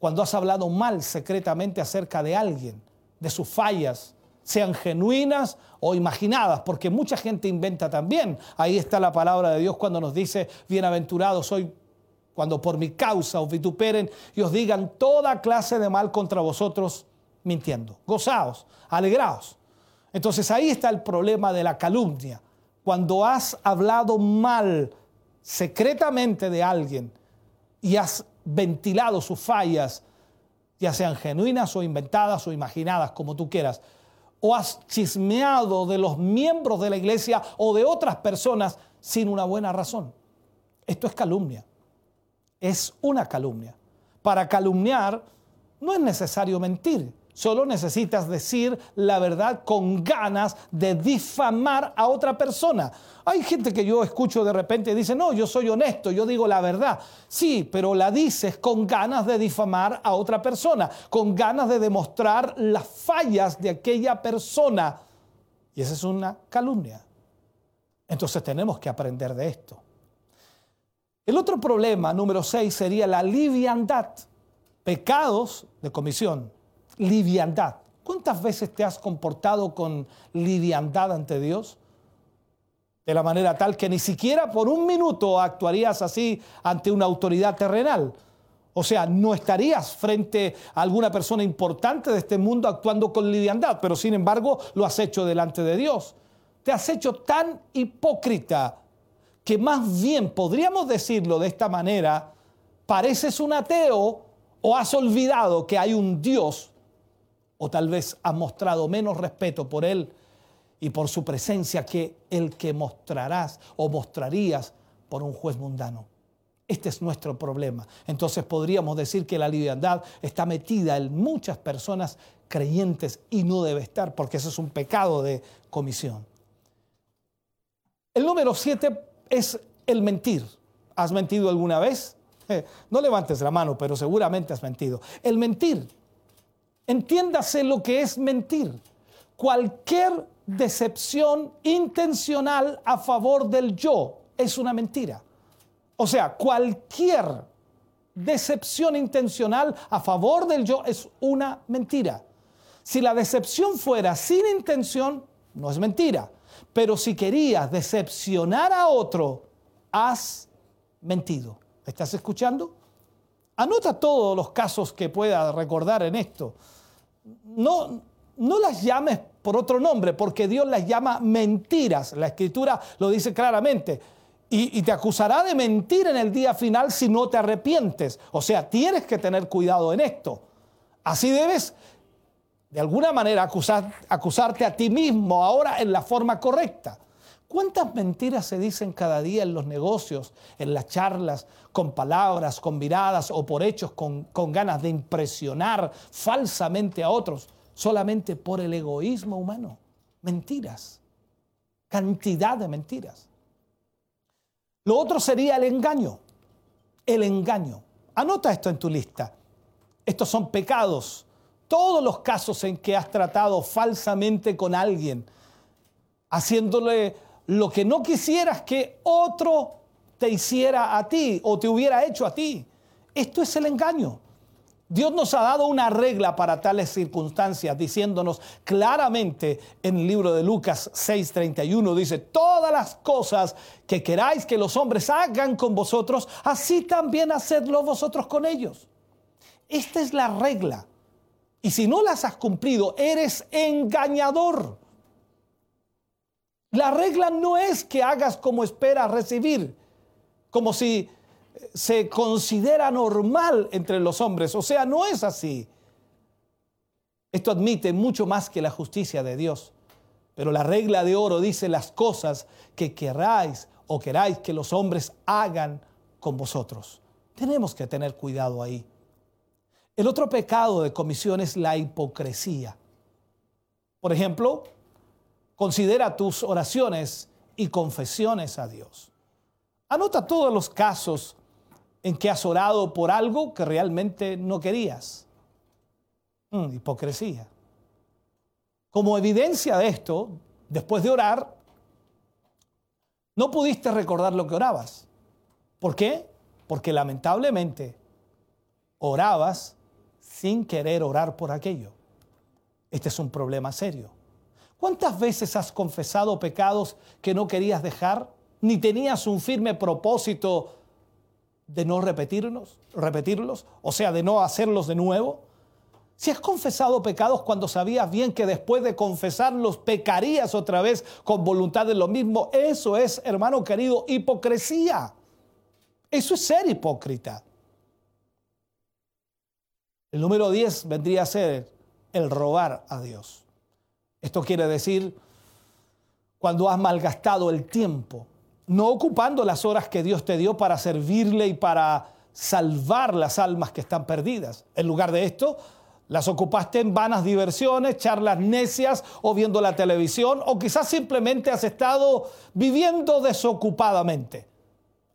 Cuando has hablado mal secretamente acerca de alguien, de sus fallas, sean genuinas o imaginadas, porque mucha gente inventa también. Ahí está la palabra de Dios cuando nos dice, bienaventurado soy cuando por mi causa os vituperen y os digan toda clase de mal contra vosotros mintiendo. Gozaos, alegraos. Entonces ahí está el problema de la calumnia cuando has hablado mal secretamente de alguien y has ventilado sus fallas, ya sean genuinas o inventadas o imaginadas, como tú quieras, o has chismeado de los miembros de la iglesia o de otras personas sin una buena razón. Esto es calumnia. Es una calumnia. Para calumniar no es necesario mentir. Solo necesitas decir la verdad con ganas de difamar a otra persona. Hay gente que yo escucho de repente y dice, no, yo soy honesto, yo digo la verdad. Sí, pero la dices con ganas de difamar a otra persona, con ganas de demostrar las fallas de aquella persona. Y esa es una calumnia. Entonces tenemos que aprender de esto. El otro problema, número 6, sería la liviandad. Pecados de comisión liviandad. ¿Cuántas veces te has comportado con liviandad ante Dios? De la manera tal que ni siquiera por un minuto actuarías así ante una autoridad terrenal. O sea, no estarías frente a alguna persona importante de este mundo actuando con liviandad, pero sin embargo lo has hecho delante de Dios. Te has hecho tan hipócrita que más bien podríamos decirlo de esta manera, pareces un ateo o has olvidado que hay un Dios o tal vez has mostrado menos respeto por Él y por su presencia que el que mostrarás o mostrarías por un juez mundano. Este es nuestro problema. Entonces podríamos decir que la liviandad está metida en muchas personas creyentes y no debe estar, porque eso es un pecado de comisión. El número siete es el mentir. ¿Has mentido alguna vez? No levantes la mano, pero seguramente has mentido. El mentir Entiéndase lo que es mentir. Cualquier decepción intencional a favor del yo es una mentira. O sea, cualquier decepción intencional a favor del yo es una mentira. Si la decepción fuera sin intención, no es mentira. Pero si querías decepcionar a otro, has mentido. ¿Estás escuchando? Anota todos los casos que pueda recordar en esto no, no las llames por otro nombre, porque Dios las llama mentiras. La escritura lo dice claramente. Y, y, te acusará de mentir en el día final si no te arrepientes. O sea, tienes que tener cuidado en esto. Así debes, de alguna manera, acusar, acusarte a ti mismo ahora en la forma correcta. ¿Cuántas mentiras se dicen cada día en los negocios, en las charlas, con palabras, con miradas o por hechos, con, ganas de impresionar falsamente a otros, solamente por el egoísmo humano? Mentiras, cantidad de mentiras. Lo otro sería el engaño, el engaño. Anota esto en tu lista. Estos son pecados. Todos los casos en que has tratado falsamente con alguien, haciéndole lo que no quisieras que otro te hiciera a ti o te hubiera hecho a ti. Esto es el engaño. Dios nos ha dado una regla para tales circunstancias, diciéndonos claramente en el libro de Lucas 6:31, dice, todas las cosas que queráis que los hombres hagan con vosotros, así también hacedlo vosotros con ellos. Esta es la regla. Y si no las has cumplido, eres engañador. La regla no es que hagas como esperas recibir, como si se considera normal entre los hombres. O sea, no es así. Esto admite mucho más que la justicia de Dios. Pero la regla de oro dice las cosas que queráis o queráis que los hombres hagan con vosotros. Tenemos que tener cuidado ahí. El otro pecado de comisión es la hipocresía. Por ejemplo, considera tus oraciones y confesiones a Dios. Anota todos los casos en que has orado por algo que realmente no querías. Mm, hipocresía. Como evidencia de esto, después de orar, no pudiste recordar lo que orabas. ¿Por qué? Porque lamentablemente orabas sin querer orar por aquello. Este es un problema serio. ¿Cuántas veces has confesado pecados que no querías dejar, ni tenías un firme propósito de no repetirlos, repetirlos, o sea, de no hacerlos de nuevo? Si has confesado pecados cuando sabías bien que después de confesarlos pecarías otra vez con voluntad de lo mismo, eso es, hermano querido, hipocresía. Eso es ser hipócrita. El número 10 vendría a ser el robar a Dios. Esto quiere decir cuando has malgastado el tiempo no ocupando las horas que Dios te dio para servirle y para salvar las almas que están perdidas. En lugar de esto, las ocupaste en vanas diversiones, charlas necias o viendo la televisión o quizás simplemente has estado viviendo desocupadamente.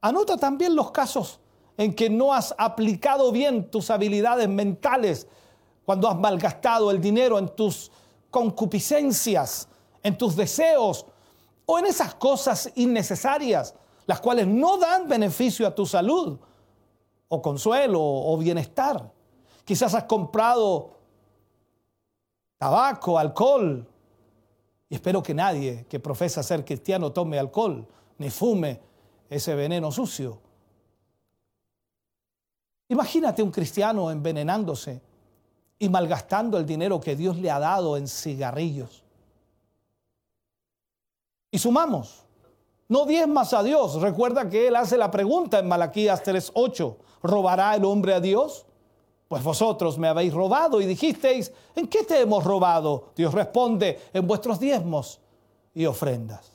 Anota también los casos en que no has aplicado bien tus habilidades mentales, cuando has malgastado el dinero en tus concupiscencias, en tus deseos o en esas cosas innecesarias, las cuales no dan beneficio a tu salud, o consuelo, o bienestar. Quizás has comprado tabaco, alcohol, y espero que nadie que profesa ser cristiano tome alcohol, ni fume ese veneno sucio. Imagínate un cristiano envenenándose y malgastando el dinero que Dios le ha dado en cigarrillos y sumamos. No más a Dios. Recuerda que Él hace la pregunta en Malaquías 3:8. ¿Robará el hombre a Dios? Pues vosotros me habéis robado y dijisteis, ¿en qué te hemos robado? Dios responde, en vuestros diezmos y ofrendas.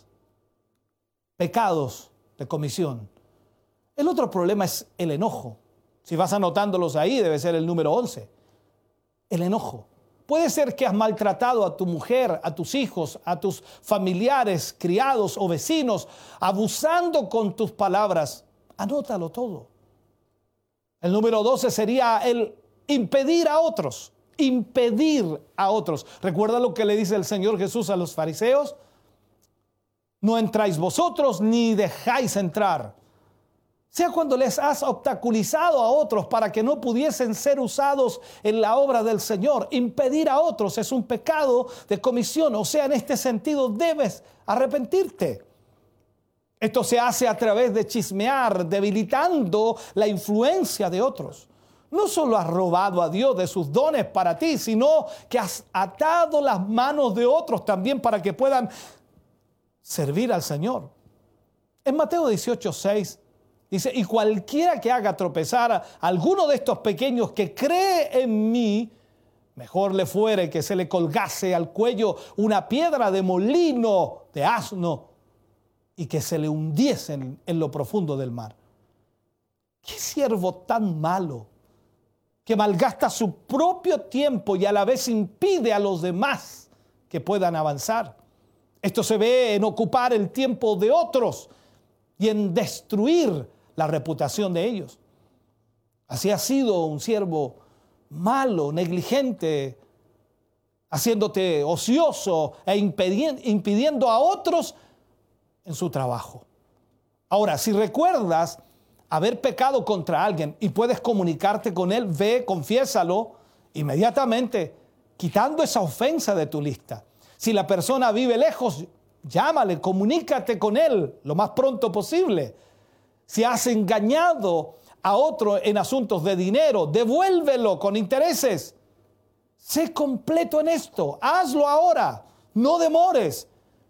Pecados de comisión. El otro problema es el enojo. Si vas anotándolos ahí, debe ser el número 11. El enojo. Puede ser que has maltratado a tu mujer, a tus hijos, a tus familiares, criados o vecinos, abusando con tus palabras. Anótalo todo. El número 12 sería el impedir a otros. Impedir a otros. ¿Recuerda lo que le dice el Señor Jesús a los fariseos? No entráis vosotros ni dejáis entrar sea cuando les has obstaculizado a otros para que no pudiesen ser usados en la obra del Señor. Impedir a otros es un pecado de comisión, o sea, en este sentido debes arrepentirte. Esto se hace a través de chismear, debilitando la influencia de otros. No solo has robado a Dios de sus dones para ti, sino que has atado las manos de otros también para que puedan servir al Señor. En Mateo 18, 6 Dice, y cualquiera que haga tropezar a alguno de estos pequeños que cree en mí, mejor le fuere que se le colgase al cuello una piedra de molino de asno y que se le hundiesen en lo profundo del mar. ¿Qué siervo tan malo que malgasta su propio tiempo y a la vez impide a los demás que puedan avanzar? Esto se ve en ocupar el tiempo de otros y en destruir la reputación de ellos. Así ha sido un siervo malo, negligente, haciéndote ocioso e impidiendo a otros en su trabajo. Ahora, si recuerdas, haber pecado contra alguien y puedes comunicarte con él, ve, confiésalo inmediatamente, quitando esa ofensa de tu lista. Si la persona vive lejos, llámale, comunícate con él lo más pronto posible. Si has engañado a otro en asuntos de dinero, devuélvelo con intereses. Sé completo en esto, hazlo ahora, no demores.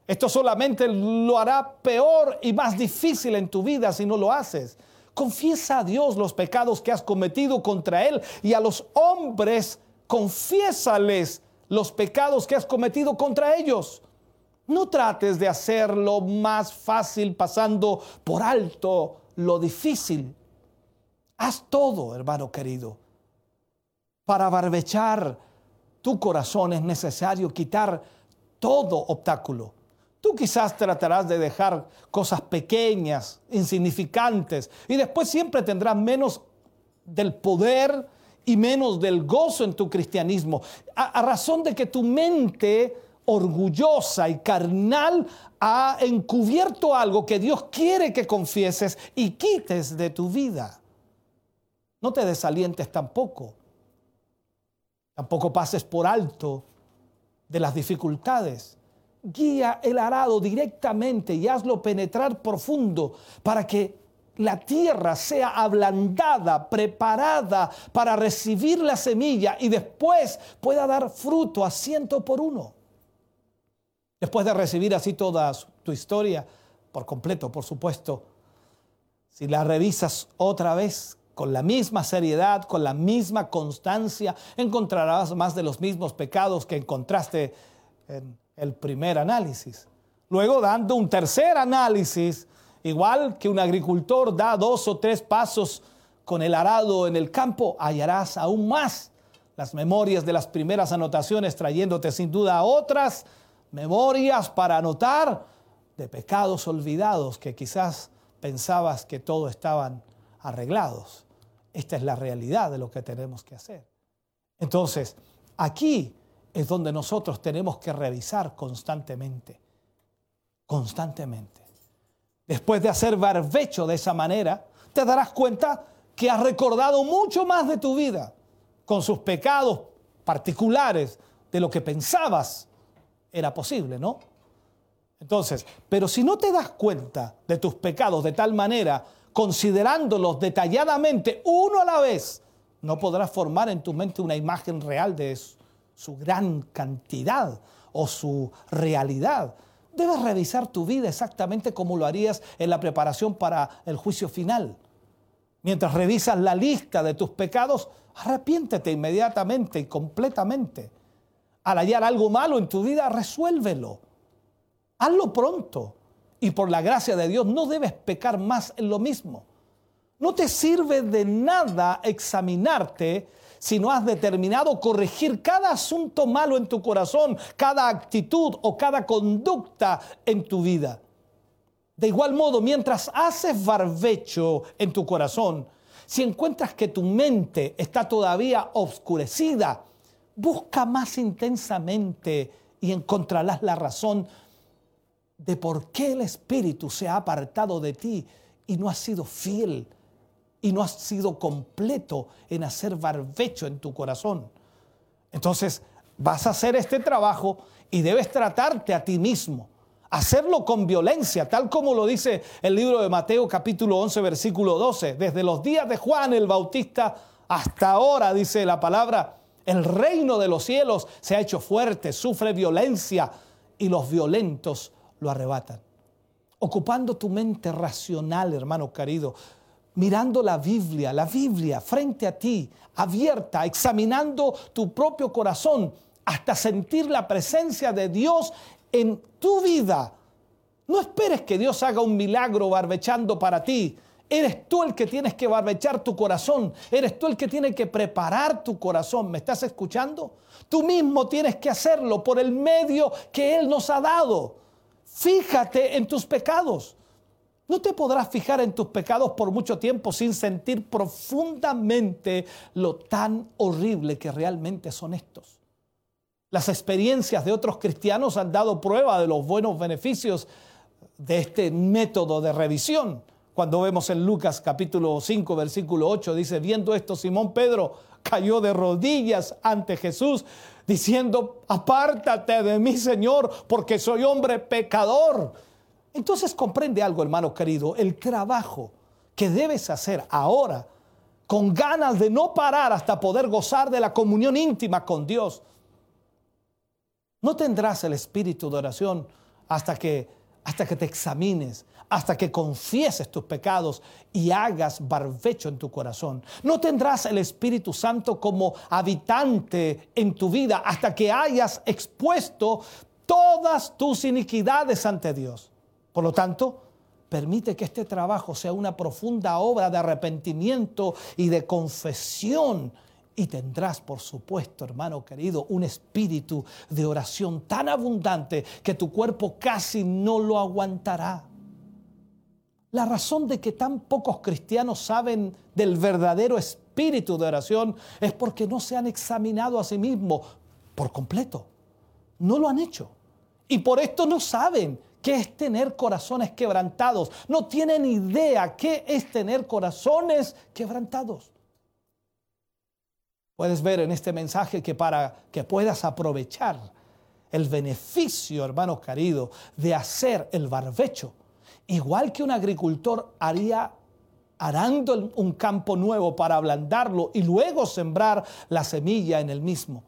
Esto solamente lo hará peor y más difícil en tu vida si no lo haces. Confiesa a Dios los pecados que has cometido contra Él y a los hombres confiésales los pecados que has cometido contra ellos. No trates de hacerlo más fácil pasando por alto lo difícil. Haz todo, hermano querido. Para barbechar tu corazón es necesario quitar todo obstáculo. Tú quizás tratarás de dejar cosas pequeñas, insignificantes, y después siempre tendrás menos del poder y menos del gozo en tu cristianismo, a, razón de que tu mente orgullosa y carnal ha encubierto algo que Dios quiere que confieses y quites de tu vida. No te desalientes tampoco. Tampoco pases por alto de las dificultades. Guía el arado directamente y hazlo penetrar profundo para que la tierra sea ablandada, preparada para recibir la semilla y después pueda dar fruto a ciento por uno. Después de recibir así toda tu historia, por completo, por supuesto, si la revisas otra vez con la misma seriedad, con la misma constancia, encontrarás más de los mismos pecados que encontraste en el primer análisis. Luego, dando un tercer análisis, Igual que un agricultor da dos o tres pasos con el arado en el campo, hallarás aún más las memorias de las primeras anotaciones, trayéndote sin duda otras memorias para anotar de pecados olvidados que quizás pensabas que todo estaban arreglados. Esta es la realidad de lo que tenemos que hacer. Entonces, aquí es donde nosotros tenemos que revisar constantemente, constantemente después de hacer barbecho de esa manera, te darás cuenta que has recordado mucho más de tu vida con sus pecados particulares de lo que pensabas era posible, ¿no? Entonces, pero si no te das cuenta de tus pecados de tal manera, considerándolos detalladamente uno a la vez, no podrás formar en tu mente una imagen real de su gran cantidad o su realidad. Debes revisar tu vida exactamente como lo harías en la preparación para el juicio final. Mientras revisas la lista de tus pecados, arrepiéntete inmediatamente y completamente. Al hallar algo malo en tu vida, resuélvelo. Hazlo pronto. Y por la gracia de Dios no debes pecar más en lo mismo. No te sirve de nada examinarte si no has determinado corregir cada asunto malo en tu corazón, cada actitud o cada conducta en tu vida. De igual modo, mientras haces barbecho en tu corazón, si encuentras que tu mente está todavía obscurecida, busca más intensamente y encontrarás la razón de por qué el Espíritu se ha apartado de ti y no has sido fiel y no has sido completo en hacer barbecho en tu corazón. Entonces vas a hacer este trabajo y debes tratarte a ti mismo. Hacerlo con violencia, tal como lo dice el libro de Mateo capítulo 11 versículo 12. Desde los días de Juan el Bautista hasta ahora, dice la palabra, el reino de los cielos se ha hecho fuerte, sufre violencia y los violentos lo arrebatan. Ocupando tu mente racional, hermano querido, mirando la Biblia, la Biblia frente a ti, abierta, examinando tu propio corazón hasta sentir la presencia de Dios en tu vida. No esperes que Dios haga un milagro barbechando para ti. Eres tú el que tienes que barbechar tu corazón. Eres tú el que tiene que preparar tu corazón. ¿Me estás escuchando? Tú mismo tienes que hacerlo por el medio que Él nos ha dado. Fíjate en tus pecados. No te podrás fijar en tus pecados por mucho tiempo sin sentir profundamente lo tan horrible que realmente son estos. Las experiencias de otros cristianos han dado prueba de los buenos beneficios de este método de revisión. Cuando vemos en Lucas capítulo 5, versículo 8, dice, viendo esto, Simón Pedro cayó de rodillas ante Jesús, diciendo, apártate de mí, Señor, porque soy hombre pecador. Entonces comprende algo, hermano querido, el trabajo que debes hacer ahora, con ganas de no parar hasta poder gozar de la comunión íntima con Dios. No tendrás el espíritu de oración hasta que, hasta que te examines, hasta que confieses tus pecados y hagas barbecho en tu corazón. No tendrás el Espíritu Santo como habitante en tu vida hasta que hayas expuesto todas tus iniquidades ante Dios. Por lo tanto, permite que este trabajo sea una profunda obra de arrepentimiento y de confesión y tendrás, por supuesto, hermano querido, un espíritu de oración tan abundante que tu cuerpo casi no lo aguantará. La razón de que tan pocos cristianos saben del verdadero espíritu de oración es porque no se han examinado a sí mismos por completo. No lo han hecho. Y por esto no saben qué es tener corazones quebrantados. No tienen idea qué es tener corazones quebrantados. Puedes ver en este mensaje que para que puedas aprovechar el beneficio, hermano querido, de hacer el barbecho, igual que un agricultor haría arando un campo nuevo para ablandarlo y luego sembrar la semilla en el mismo.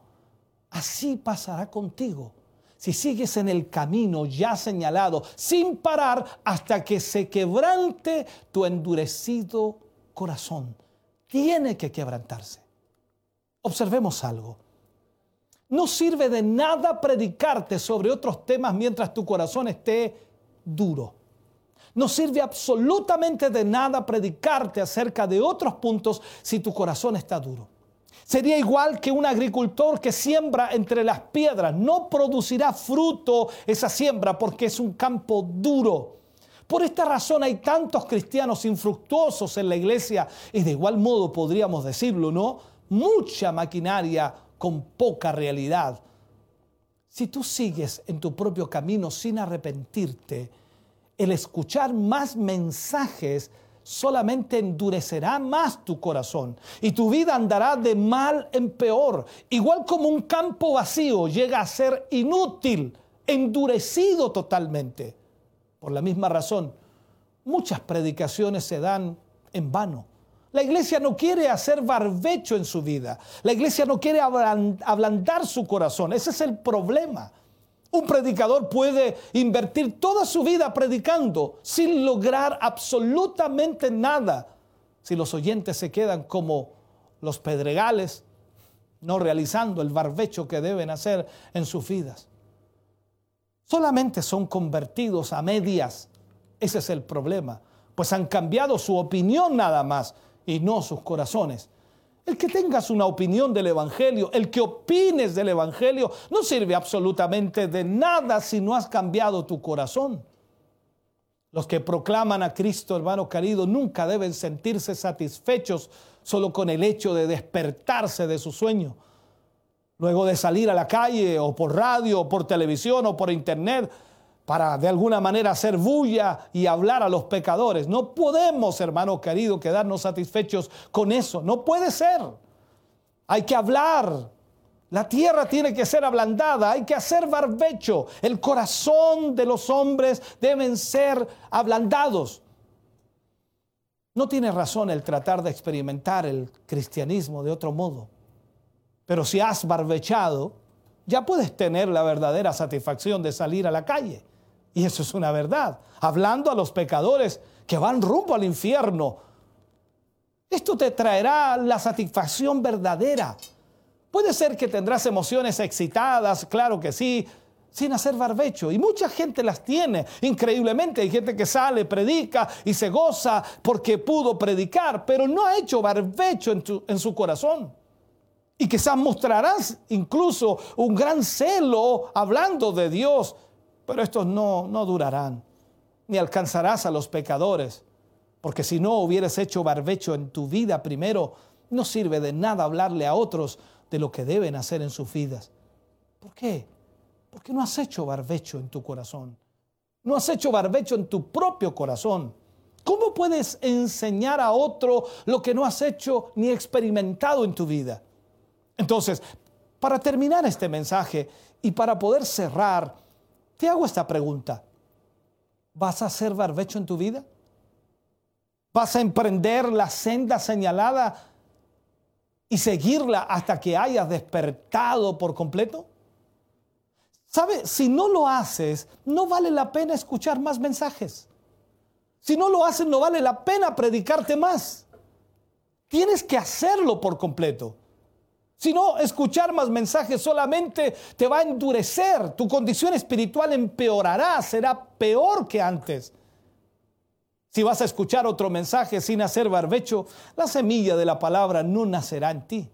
Así pasará contigo si sigues en el camino ya señalado, sin parar hasta que se quebrante tu endurecido corazón. Tiene que quebrantarse. Observemos algo. No sirve de nada predicarte sobre otros temas mientras tu corazón esté duro. No sirve absolutamente de nada predicarte acerca de otros puntos si tu corazón está duro. Sería igual que un agricultor que siembra entre las piedras. No producirá fruto esa siembra porque es un campo duro. Por esta razón hay tantos cristianos infructuosos en la iglesia y de igual modo podríamos decirlo, ¿no? mucha maquinaria con poca realidad. Si tú sigues en tu propio camino sin arrepentirte, el escuchar más mensajes solamente endurecerá más tu corazón y tu vida andará de mal en peor, igual como un campo vacío llega a ser inútil, endurecido totalmente. Por la misma razón, muchas predicaciones se dan en vano la iglesia no quiere hacer barbecho en su vida. La iglesia no quiere ablandar su corazón. Ese es el problema. Un predicador puede invertir toda su vida predicando sin lograr absolutamente nada si los oyentes se quedan como los pedregales, no realizando el barbecho que deben hacer en sus vidas. Solamente son convertidos a medias. Ese es el problema, pues han cambiado su opinión nada más y no sus corazones. El que tengas una opinión del Evangelio, el que opines del Evangelio, no sirve absolutamente de nada si no has cambiado tu corazón. Los que proclaman a Cristo, hermano querido, nunca deben sentirse satisfechos solo con el hecho de despertarse de su sueño. Luego de salir a la calle o por radio o por televisión o por internet, para de alguna manera hacer bulla y hablar a los pecadores. No podemos, hermano querido, quedarnos satisfechos con eso. No puede ser. Hay que hablar. La tierra tiene que ser ablandada, hay que hacer barbecho. El corazón de los hombres deben ser ablandados. No tiene razón el tratar de experimentar el cristianismo de otro modo. Pero si has barbechado, ya puedes tener la verdadera satisfacción de salir a la calle. Y eso es una verdad. Hablando a los pecadores que van rumbo al infierno. Esto te traerá la satisfacción verdadera. Puede ser que tendrás emociones excitadas, claro que sí, sin hacer barbecho. Y mucha gente las tiene, increíblemente. Hay gente que sale, predica y se goza porque pudo predicar, pero no ha hecho barbecho en, su corazón. Y quizás mostrarás incluso un gran celo hablando de Dios pero estos no, no durarán, ni alcanzarás a los pecadores, porque si no hubieras hecho barbecho en tu vida primero, no sirve de nada hablarle a otros de lo que deben hacer en sus vidas. ¿Por qué? Porque no has hecho barbecho en tu corazón. No has hecho barbecho en tu propio corazón. ¿Cómo puedes enseñar a otro lo que no has hecho ni experimentado en tu vida? Entonces, para terminar este mensaje y para poder cerrar, te hago esta pregunta. ¿Vas a ser barbecho en tu vida? ¿Vas a emprender la senda señalada y seguirla hasta que hayas despertado por completo? ¿Sabe? Si no lo haces, no vale la pena escuchar más mensajes. Si no lo haces, no vale la pena predicarte más. Tienes que hacerlo por completo. Si no, escuchar más mensajes solamente te va a endurecer. Tu condición espiritual empeorará, será peor que antes. Si vas a escuchar otro mensaje sin hacer barbecho, la semilla de la palabra no nacerá en ti.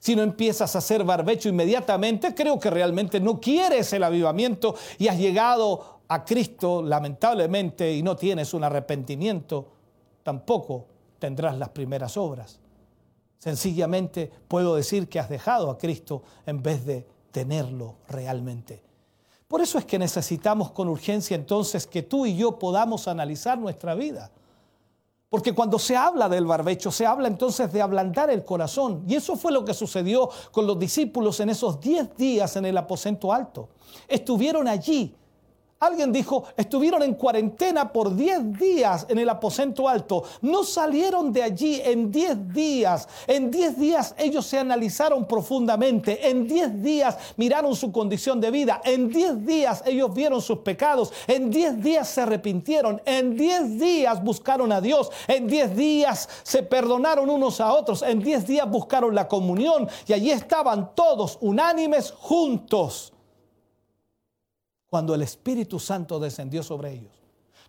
Si no empiezas a hacer barbecho inmediatamente, creo que realmente no quieres el avivamiento y has llegado a Cristo lamentablemente y no tienes un arrepentimiento, tampoco tendrás las primeras obras. Sencillamente puedo decir que has dejado a Cristo en vez de tenerlo realmente. Por eso es que necesitamos con urgencia entonces que tú y yo podamos analizar nuestra vida. Porque cuando se habla del barbecho, se habla entonces de ablandar el corazón. Y eso fue lo que sucedió con los discípulos en esos diez días en el aposento alto. Estuvieron allí Alguien dijo, estuvieron en cuarentena por 10 días en el aposento alto. No salieron de allí en 10 días. En 10 días ellos se analizaron profundamente. En 10 días miraron su condición de vida. En 10 días ellos vieron sus pecados. En 10 días se arrepintieron. En 10 días buscaron a Dios. En 10 días se perdonaron unos a otros. En 10 días buscaron la comunión. Y allí estaban todos unánimes juntos cuando el Espíritu Santo descendió sobre ellos.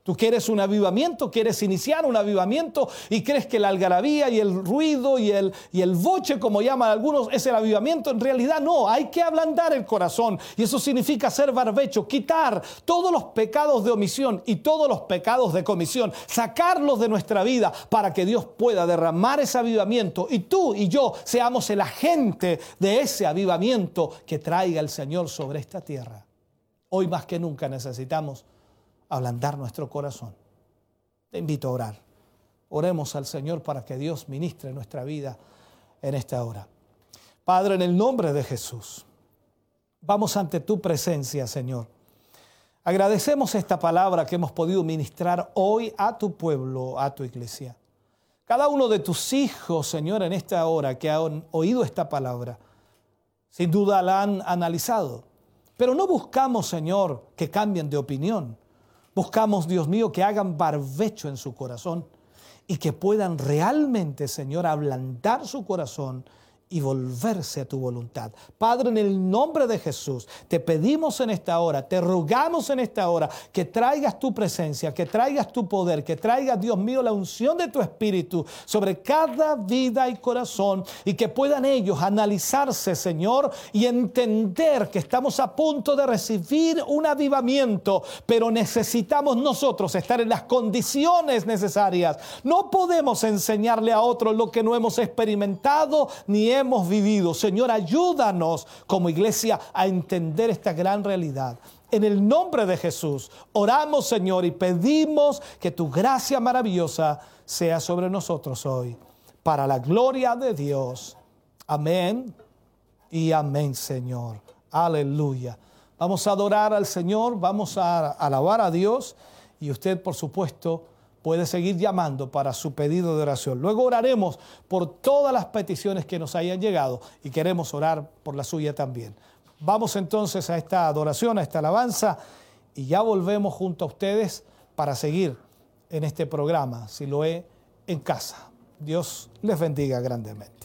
Tú quieres un avivamiento, quieres iniciar un avivamiento y crees que la algarabía y el ruido y el, y el boche, como llaman algunos, es el avivamiento. En realidad no, hay que ablandar el corazón y eso significa ser barbecho, quitar todos los pecados de omisión y todos los pecados de comisión, sacarlos de nuestra vida para que Dios pueda derramar ese avivamiento y tú y yo seamos el agente de ese avivamiento que traiga el Señor sobre esta tierra. Hoy más que nunca necesitamos ablandar nuestro corazón. Te invito a orar. Oremos al Señor para que Dios ministre nuestra vida en esta hora. Padre, en el nombre de Jesús, vamos ante tu presencia, Señor. Agradecemos esta palabra que hemos podido ministrar hoy a tu pueblo, a tu iglesia. Cada uno de tus hijos, Señor, en esta hora que han oído esta palabra, sin duda la han analizado pero no buscamos, Señor, que cambien de opinión. Buscamos, Dios mío, que hagan barbecho en su corazón y que puedan realmente, Señor, ablandar su corazón y volverse a tu voluntad. Padre, en el nombre de Jesús, te pedimos en esta hora, te rogamos en esta hora que traigas tu presencia, que traigas tu poder, que traigas, Dios mío, la unción de tu Espíritu sobre cada vida y corazón y que puedan ellos analizarse, Señor, y entender que estamos a punto de recibir un avivamiento, pero necesitamos nosotros estar en las condiciones necesarias. No podemos enseñarle a otros lo que no hemos experimentado ni hemos vivido. Señor, ayúdanos como iglesia a entender esta gran realidad. En el nombre de Jesús, oramos, Señor, y pedimos que tu gracia maravillosa sea sobre nosotros hoy, para la gloria de Dios. Amén y amén, Señor. Aleluya. Vamos a adorar al Señor, vamos a alabar a Dios y usted, por supuesto, puede seguir llamando para su pedido de oración. Luego oraremos por todas las peticiones que nos hayan llegado y queremos orar por la suya también. Vamos entonces a esta adoración, a esta alabanza y ya volvemos junto a ustedes para seguir en este programa, si lo he en casa. Dios les bendiga grandemente.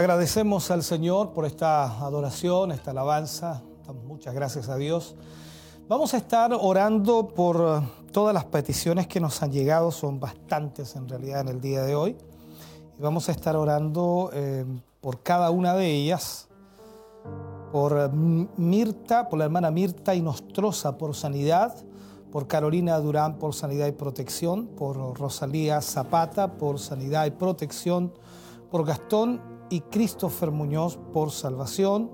Agradecemos al Señor por esta adoración, esta alabanza. Muchas gracias a Dios. Vamos a estar orando por todas las peticiones que nos han llegado, son bastantes en realidad en el día de hoy. Y vamos a estar orando eh, por cada una de ellas, por Mirta, por la hermana Mirta y Nostrosa por sanidad, por Carolina Durán por sanidad y protección, por Rosalía Zapata por sanidad y protección, por Gastón y Christopher Muñoz por salvación,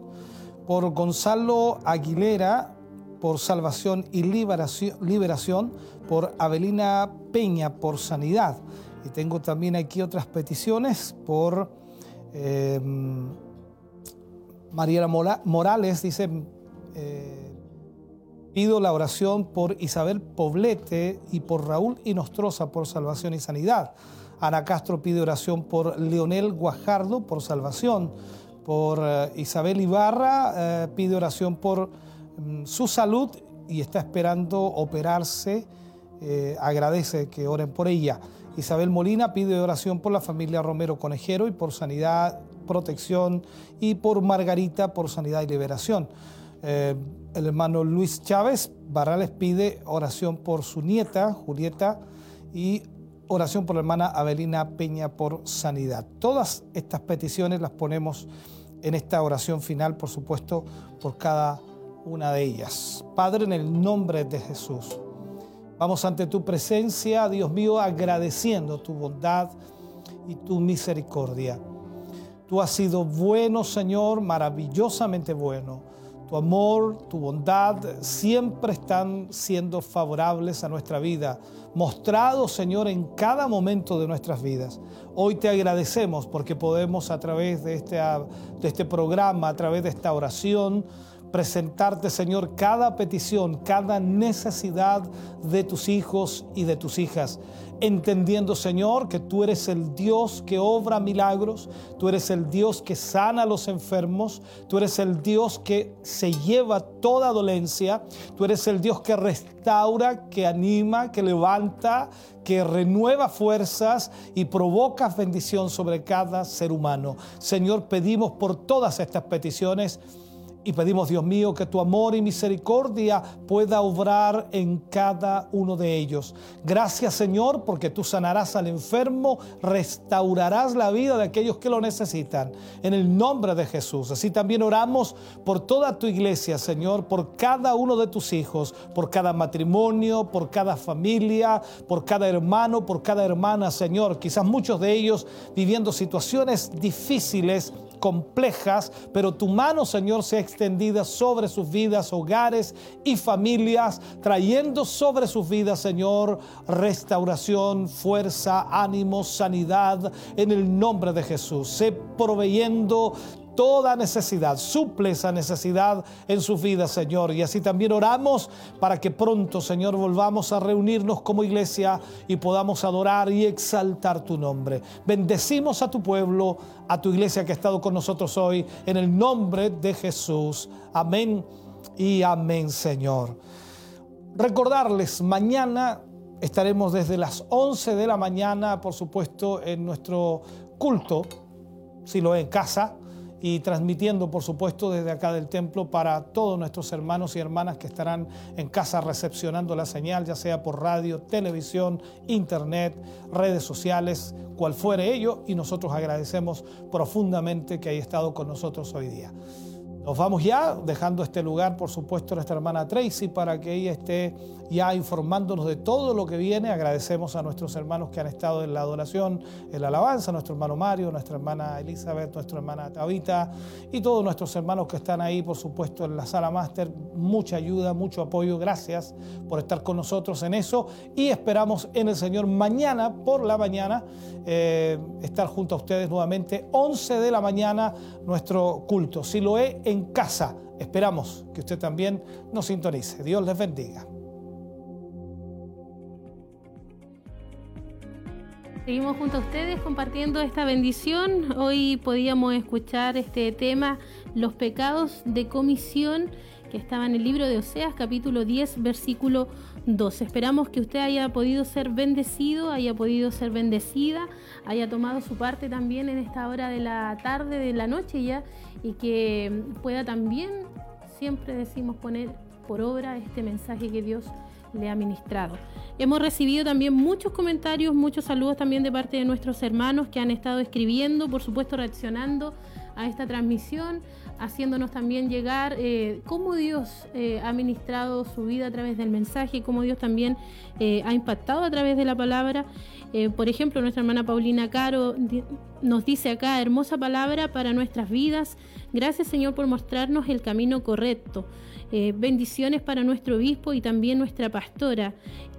por Gonzalo Aguilera por salvación y liberación, por Avelina Peña por sanidad. Y tengo también aquí otras peticiones por eh, Mariela Morales, dice, eh, pido la oración por Isabel Poblete y por Raúl Inostroza por salvación y sanidad. Ana Castro pide oración por Leonel Guajardo por salvación. Por eh, Isabel Ibarra eh, pide oración por mm, su salud y está esperando operarse. Eh, agradece que oren por ella. Isabel Molina pide oración por la familia Romero Conejero y por sanidad, protección y por Margarita por sanidad y liberación. el hermano Luis Chávez Barrales pide oración por su nieta Julieta y oración por la hermana Avelina Peña por sanidad. Todas estas peticiones las ponemos en esta oración final, por supuesto, por cada una de ellas. Padre, en el nombre de Jesús, vamos ante tu presencia, Dios mío, agradeciendo tu bondad y tu misericordia. Tú has sido bueno, Señor, maravillosamente bueno tu amor, tu bondad siempre están siendo favorables a nuestra vida, mostrados, Señor, en cada momento de nuestras vidas. Hoy te agradecemos porque podemos a través de este, de este programa, a través de esta oración, presentarte, Señor, cada petición, cada necesidad de tus hijos y de tus hijas entendiendo, Señor, que tú eres el Dios que obra milagros, tú eres el Dios que sana a los enfermos, tú eres el Dios que se lleva toda dolencia, tú eres el Dios que restaura, que anima, que levanta, que renueva fuerzas y provoca bendición sobre cada ser humano. Señor, pedimos por todas estas peticiones y pedimos, Dios mío, que tu amor y misericordia pueda obrar en cada uno de ellos. Gracias, Señor, porque tú sanarás al enfermo, restaurarás la vida de aquellos que lo necesitan. En el nombre de Jesús. Así también oramos por toda tu iglesia, Señor, por cada uno de tus hijos, por cada matrimonio, por cada familia, por cada hermano, por cada hermana, Señor. Quizás muchos de ellos viviendo situaciones difíciles complejas, pero tu mano, Señor, sea extendida sobre sus vidas, hogares y familias, trayendo sobre sus vidas, Señor, restauración, fuerza, ánimo, sanidad, en el nombre de Jesús. Sé proveyendo toda necesidad, suple esa necesidad en sus vidas, Señor. Y así también oramos para que pronto, Señor, volvamos a reunirnos como iglesia y podamos adorar y exaltar tu nombre. Bendecimos a tu pueblo, a tu iglesia que ha estado con nosotros hoy, en el nombre de Jesús. Amén y amén, Señor. Recordarles, mañana estaremos desde las 11 de la mañana, por supuesto, en nuestro culto, si lo es en casa y transmitiendo, por supuesto, desde acá del templo para todos nuestros hermanos y hermanas que estarán en casa recepcionando la señal, ya sea por radio, televisión, internet, redes sociales, cual fuere ello, y nosotros agradecemos profundamente que haya estado con nosotros hoy día. Nos vamos ya, dejando este lugar, por supuesto, a nuestra hermana Tracy para que ella esté ya informándonos de todo lo que viene. Agradecemos a nuestros hermanos que han estado en la adoración, en la alabanza, nuestro hermano Mario, nuestra hermana Elizabeth, nuestra hermana Tabita y todos nuestros hermanos que están ahí, por supuesto, en la sala máster. Mucha ayuda, mucho apoyo. Gracias por estar con nosotros en eso y esperamos en el Señor mañana por la mañana eh, estar junto a ustedes nuevamente, 11 de la mañana, nuestro culto. Si lo he en casa. Esperamos que usted también nos sintonice. Dios les bendiga.
Seguimos junto a ustedes compartiendo esta bendición. Hoy podíamos escuchar este tema, los pecados de comisión, que estaba en el libro de Oseas, capítulo 10, versículo 2. Esperamos que usted haya podido ser bendecido, haya podido ser bendecida, haya tomado su parte también en esta hora de la tarde, de la noche ya, y que pueda también, siempre decimos, poner por obra este mensaje que Dios le ha ministrado. Hemos recibido también muchos comentarios, muchos saludos también de parte de nuestros hermanos que han estado escribiendo, por supuesto reaccionando a esta transmisión, haciéndonos también llegar eh, cómo Dios eh, ha ministrado su vida a través del mensaje, cómo Dios también eh, ha impactado a través de la palabra. por ejemplo, nuestra hermana Paulina Caro nos dice acá, hermosa palabra para nuestras vidas. Gracias Señor por mostrarnos el camino correcto. Bendiciones para nuestro obispo y también nuestra pastora.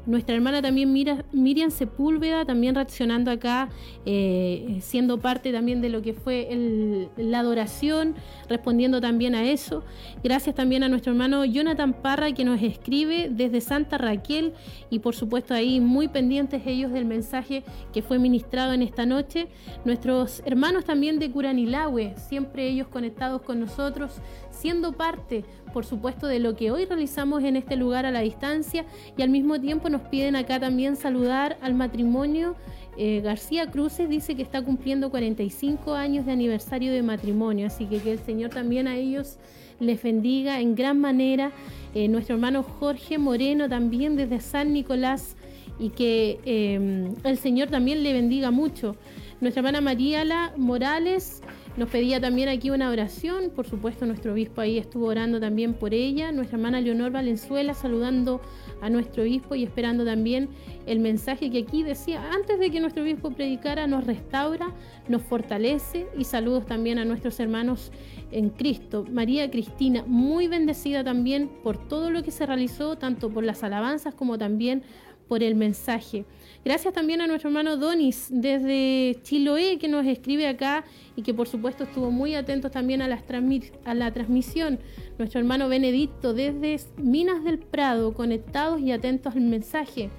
Nuestra hermana también Miriam Sepúlveda, también reaccionando acá, eh, siendo parte también de lo que fue la adoración, respondiendo también a eso. Gracias también a nuestro hermano Jonathan Parra que nos escribe desde Santa Raquel y por supuesto ahí muy pendientes ellos del mensaje que fue ministrado en esta noche. Nuestros hermanos también de Curanilahue, siempre ellos conectados con nosotros, siendo parte, por supuesto, de lo que hoy realizamos en este lugar a la distancia y al mismo tiempo nos piden acá también saludar al matrimonio. Eh, García Cruces dice que está cumpliendo 45 años de aniversario de matrimonio, así que que el Señor también a ellos les bendiga en gran manera. Eh, nuestro hermano Jorge Moreno también desde San Nicolás y que eh, el Señor también le bendiga mucho. Nuestra hermana Mariala Morales nos pedía también aquí una oración, por supuesto nuestro obispo ahí estuvo orando también por ella, nuestra hermana Leonor Valenzuela saludando a nuestro obispo y esperando también el mensaje que aquí decía, antes de que nuestro obispo predicara, nos restaura, nos fortalece. Y saludos también a nuestros hermanos en Cristo. María Cristina, muy bendecida también por todo lo que se realizó, tanto por las alabanzas como también por el mensaje. Gracias también a nuestro hermano Donis desde Chiloé que nos escribe acá y que por supuesto estuvo muy atento también a, a la transmisión. Nuestro hermano Benedicto desde Minas del Prado, conectados y atentos al mensaje.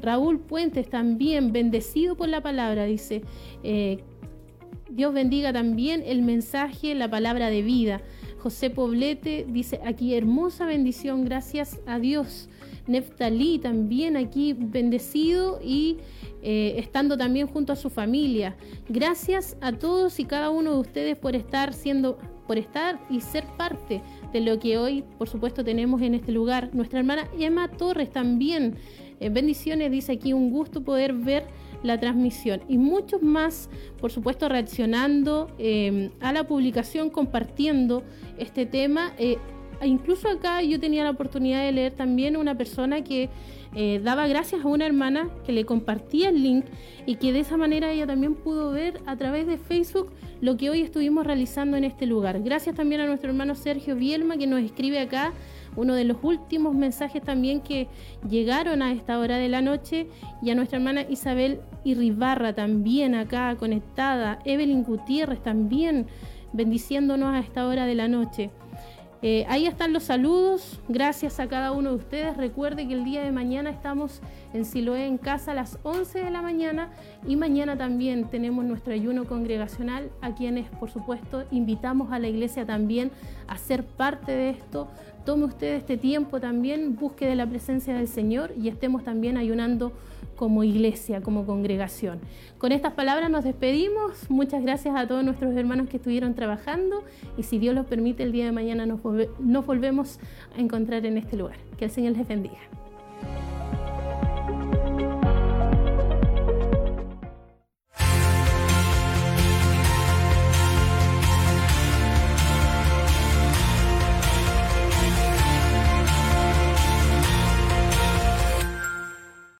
Raúl Puentes también, bendecido por la palabra, dice. Eh, Dios bendiga también el mensaje, la palabra de vida. José Poblete dice aquí hermosa bendición, gracias a Dios. Neftalí también aquí bendecido y eh, estando también junto a su familia. Gracias a todos y cada uno de ustedes por estar siendo, por estar y ser parte de lo que hoy, por supuesto, tenemos en este lugar. Nuestra hermana Emma Torres también. Eh, bendiciones, dice aquí, un gusto poder ver la transmisión y muchos más, por supuesto, reaccionando eh, a la publicación, compartiendo este tema. E incluso acá yo tenía la oportunidad de leer también una persona que eh, daba gracias a una hermana que le compartía el link y que de esa manera ella también pudo ver a través de Facebook lo que hoy estuvimos realizando en este lugar. Gracias también a nuestro hermano Sergio Bielma que nos escribe acá uno de los últimos mensajes también que llegaron a esta hora de la noche y a nuestra hermana Isabel Irribarra también acá conectada, Evelyn Gutiérrez también bendiciéndonos a esta hora de la noche. Eh, ahí están los saludos, gracias a cada uno de ustedes. Recuerde que el día de mañana estamos en Siloé en casa a las 11 de la mañana y mañana también tenemos nuestro ayuno congregacional a quienes por supuesto invitamos a la iglesia también a ser parte de esto. Tome usted este tiempo también, busque de la presencia del Señor y estemos también ayunando como iglesia, como congregación. Con estas palabras nos despedimos. Muchas gracias a todos nuestros hermanos que estuvieron trabajando y si Dios los permite, el día de mañana nos, nos volvemos a encontrar en este lugar. Que el Señor les bendiga.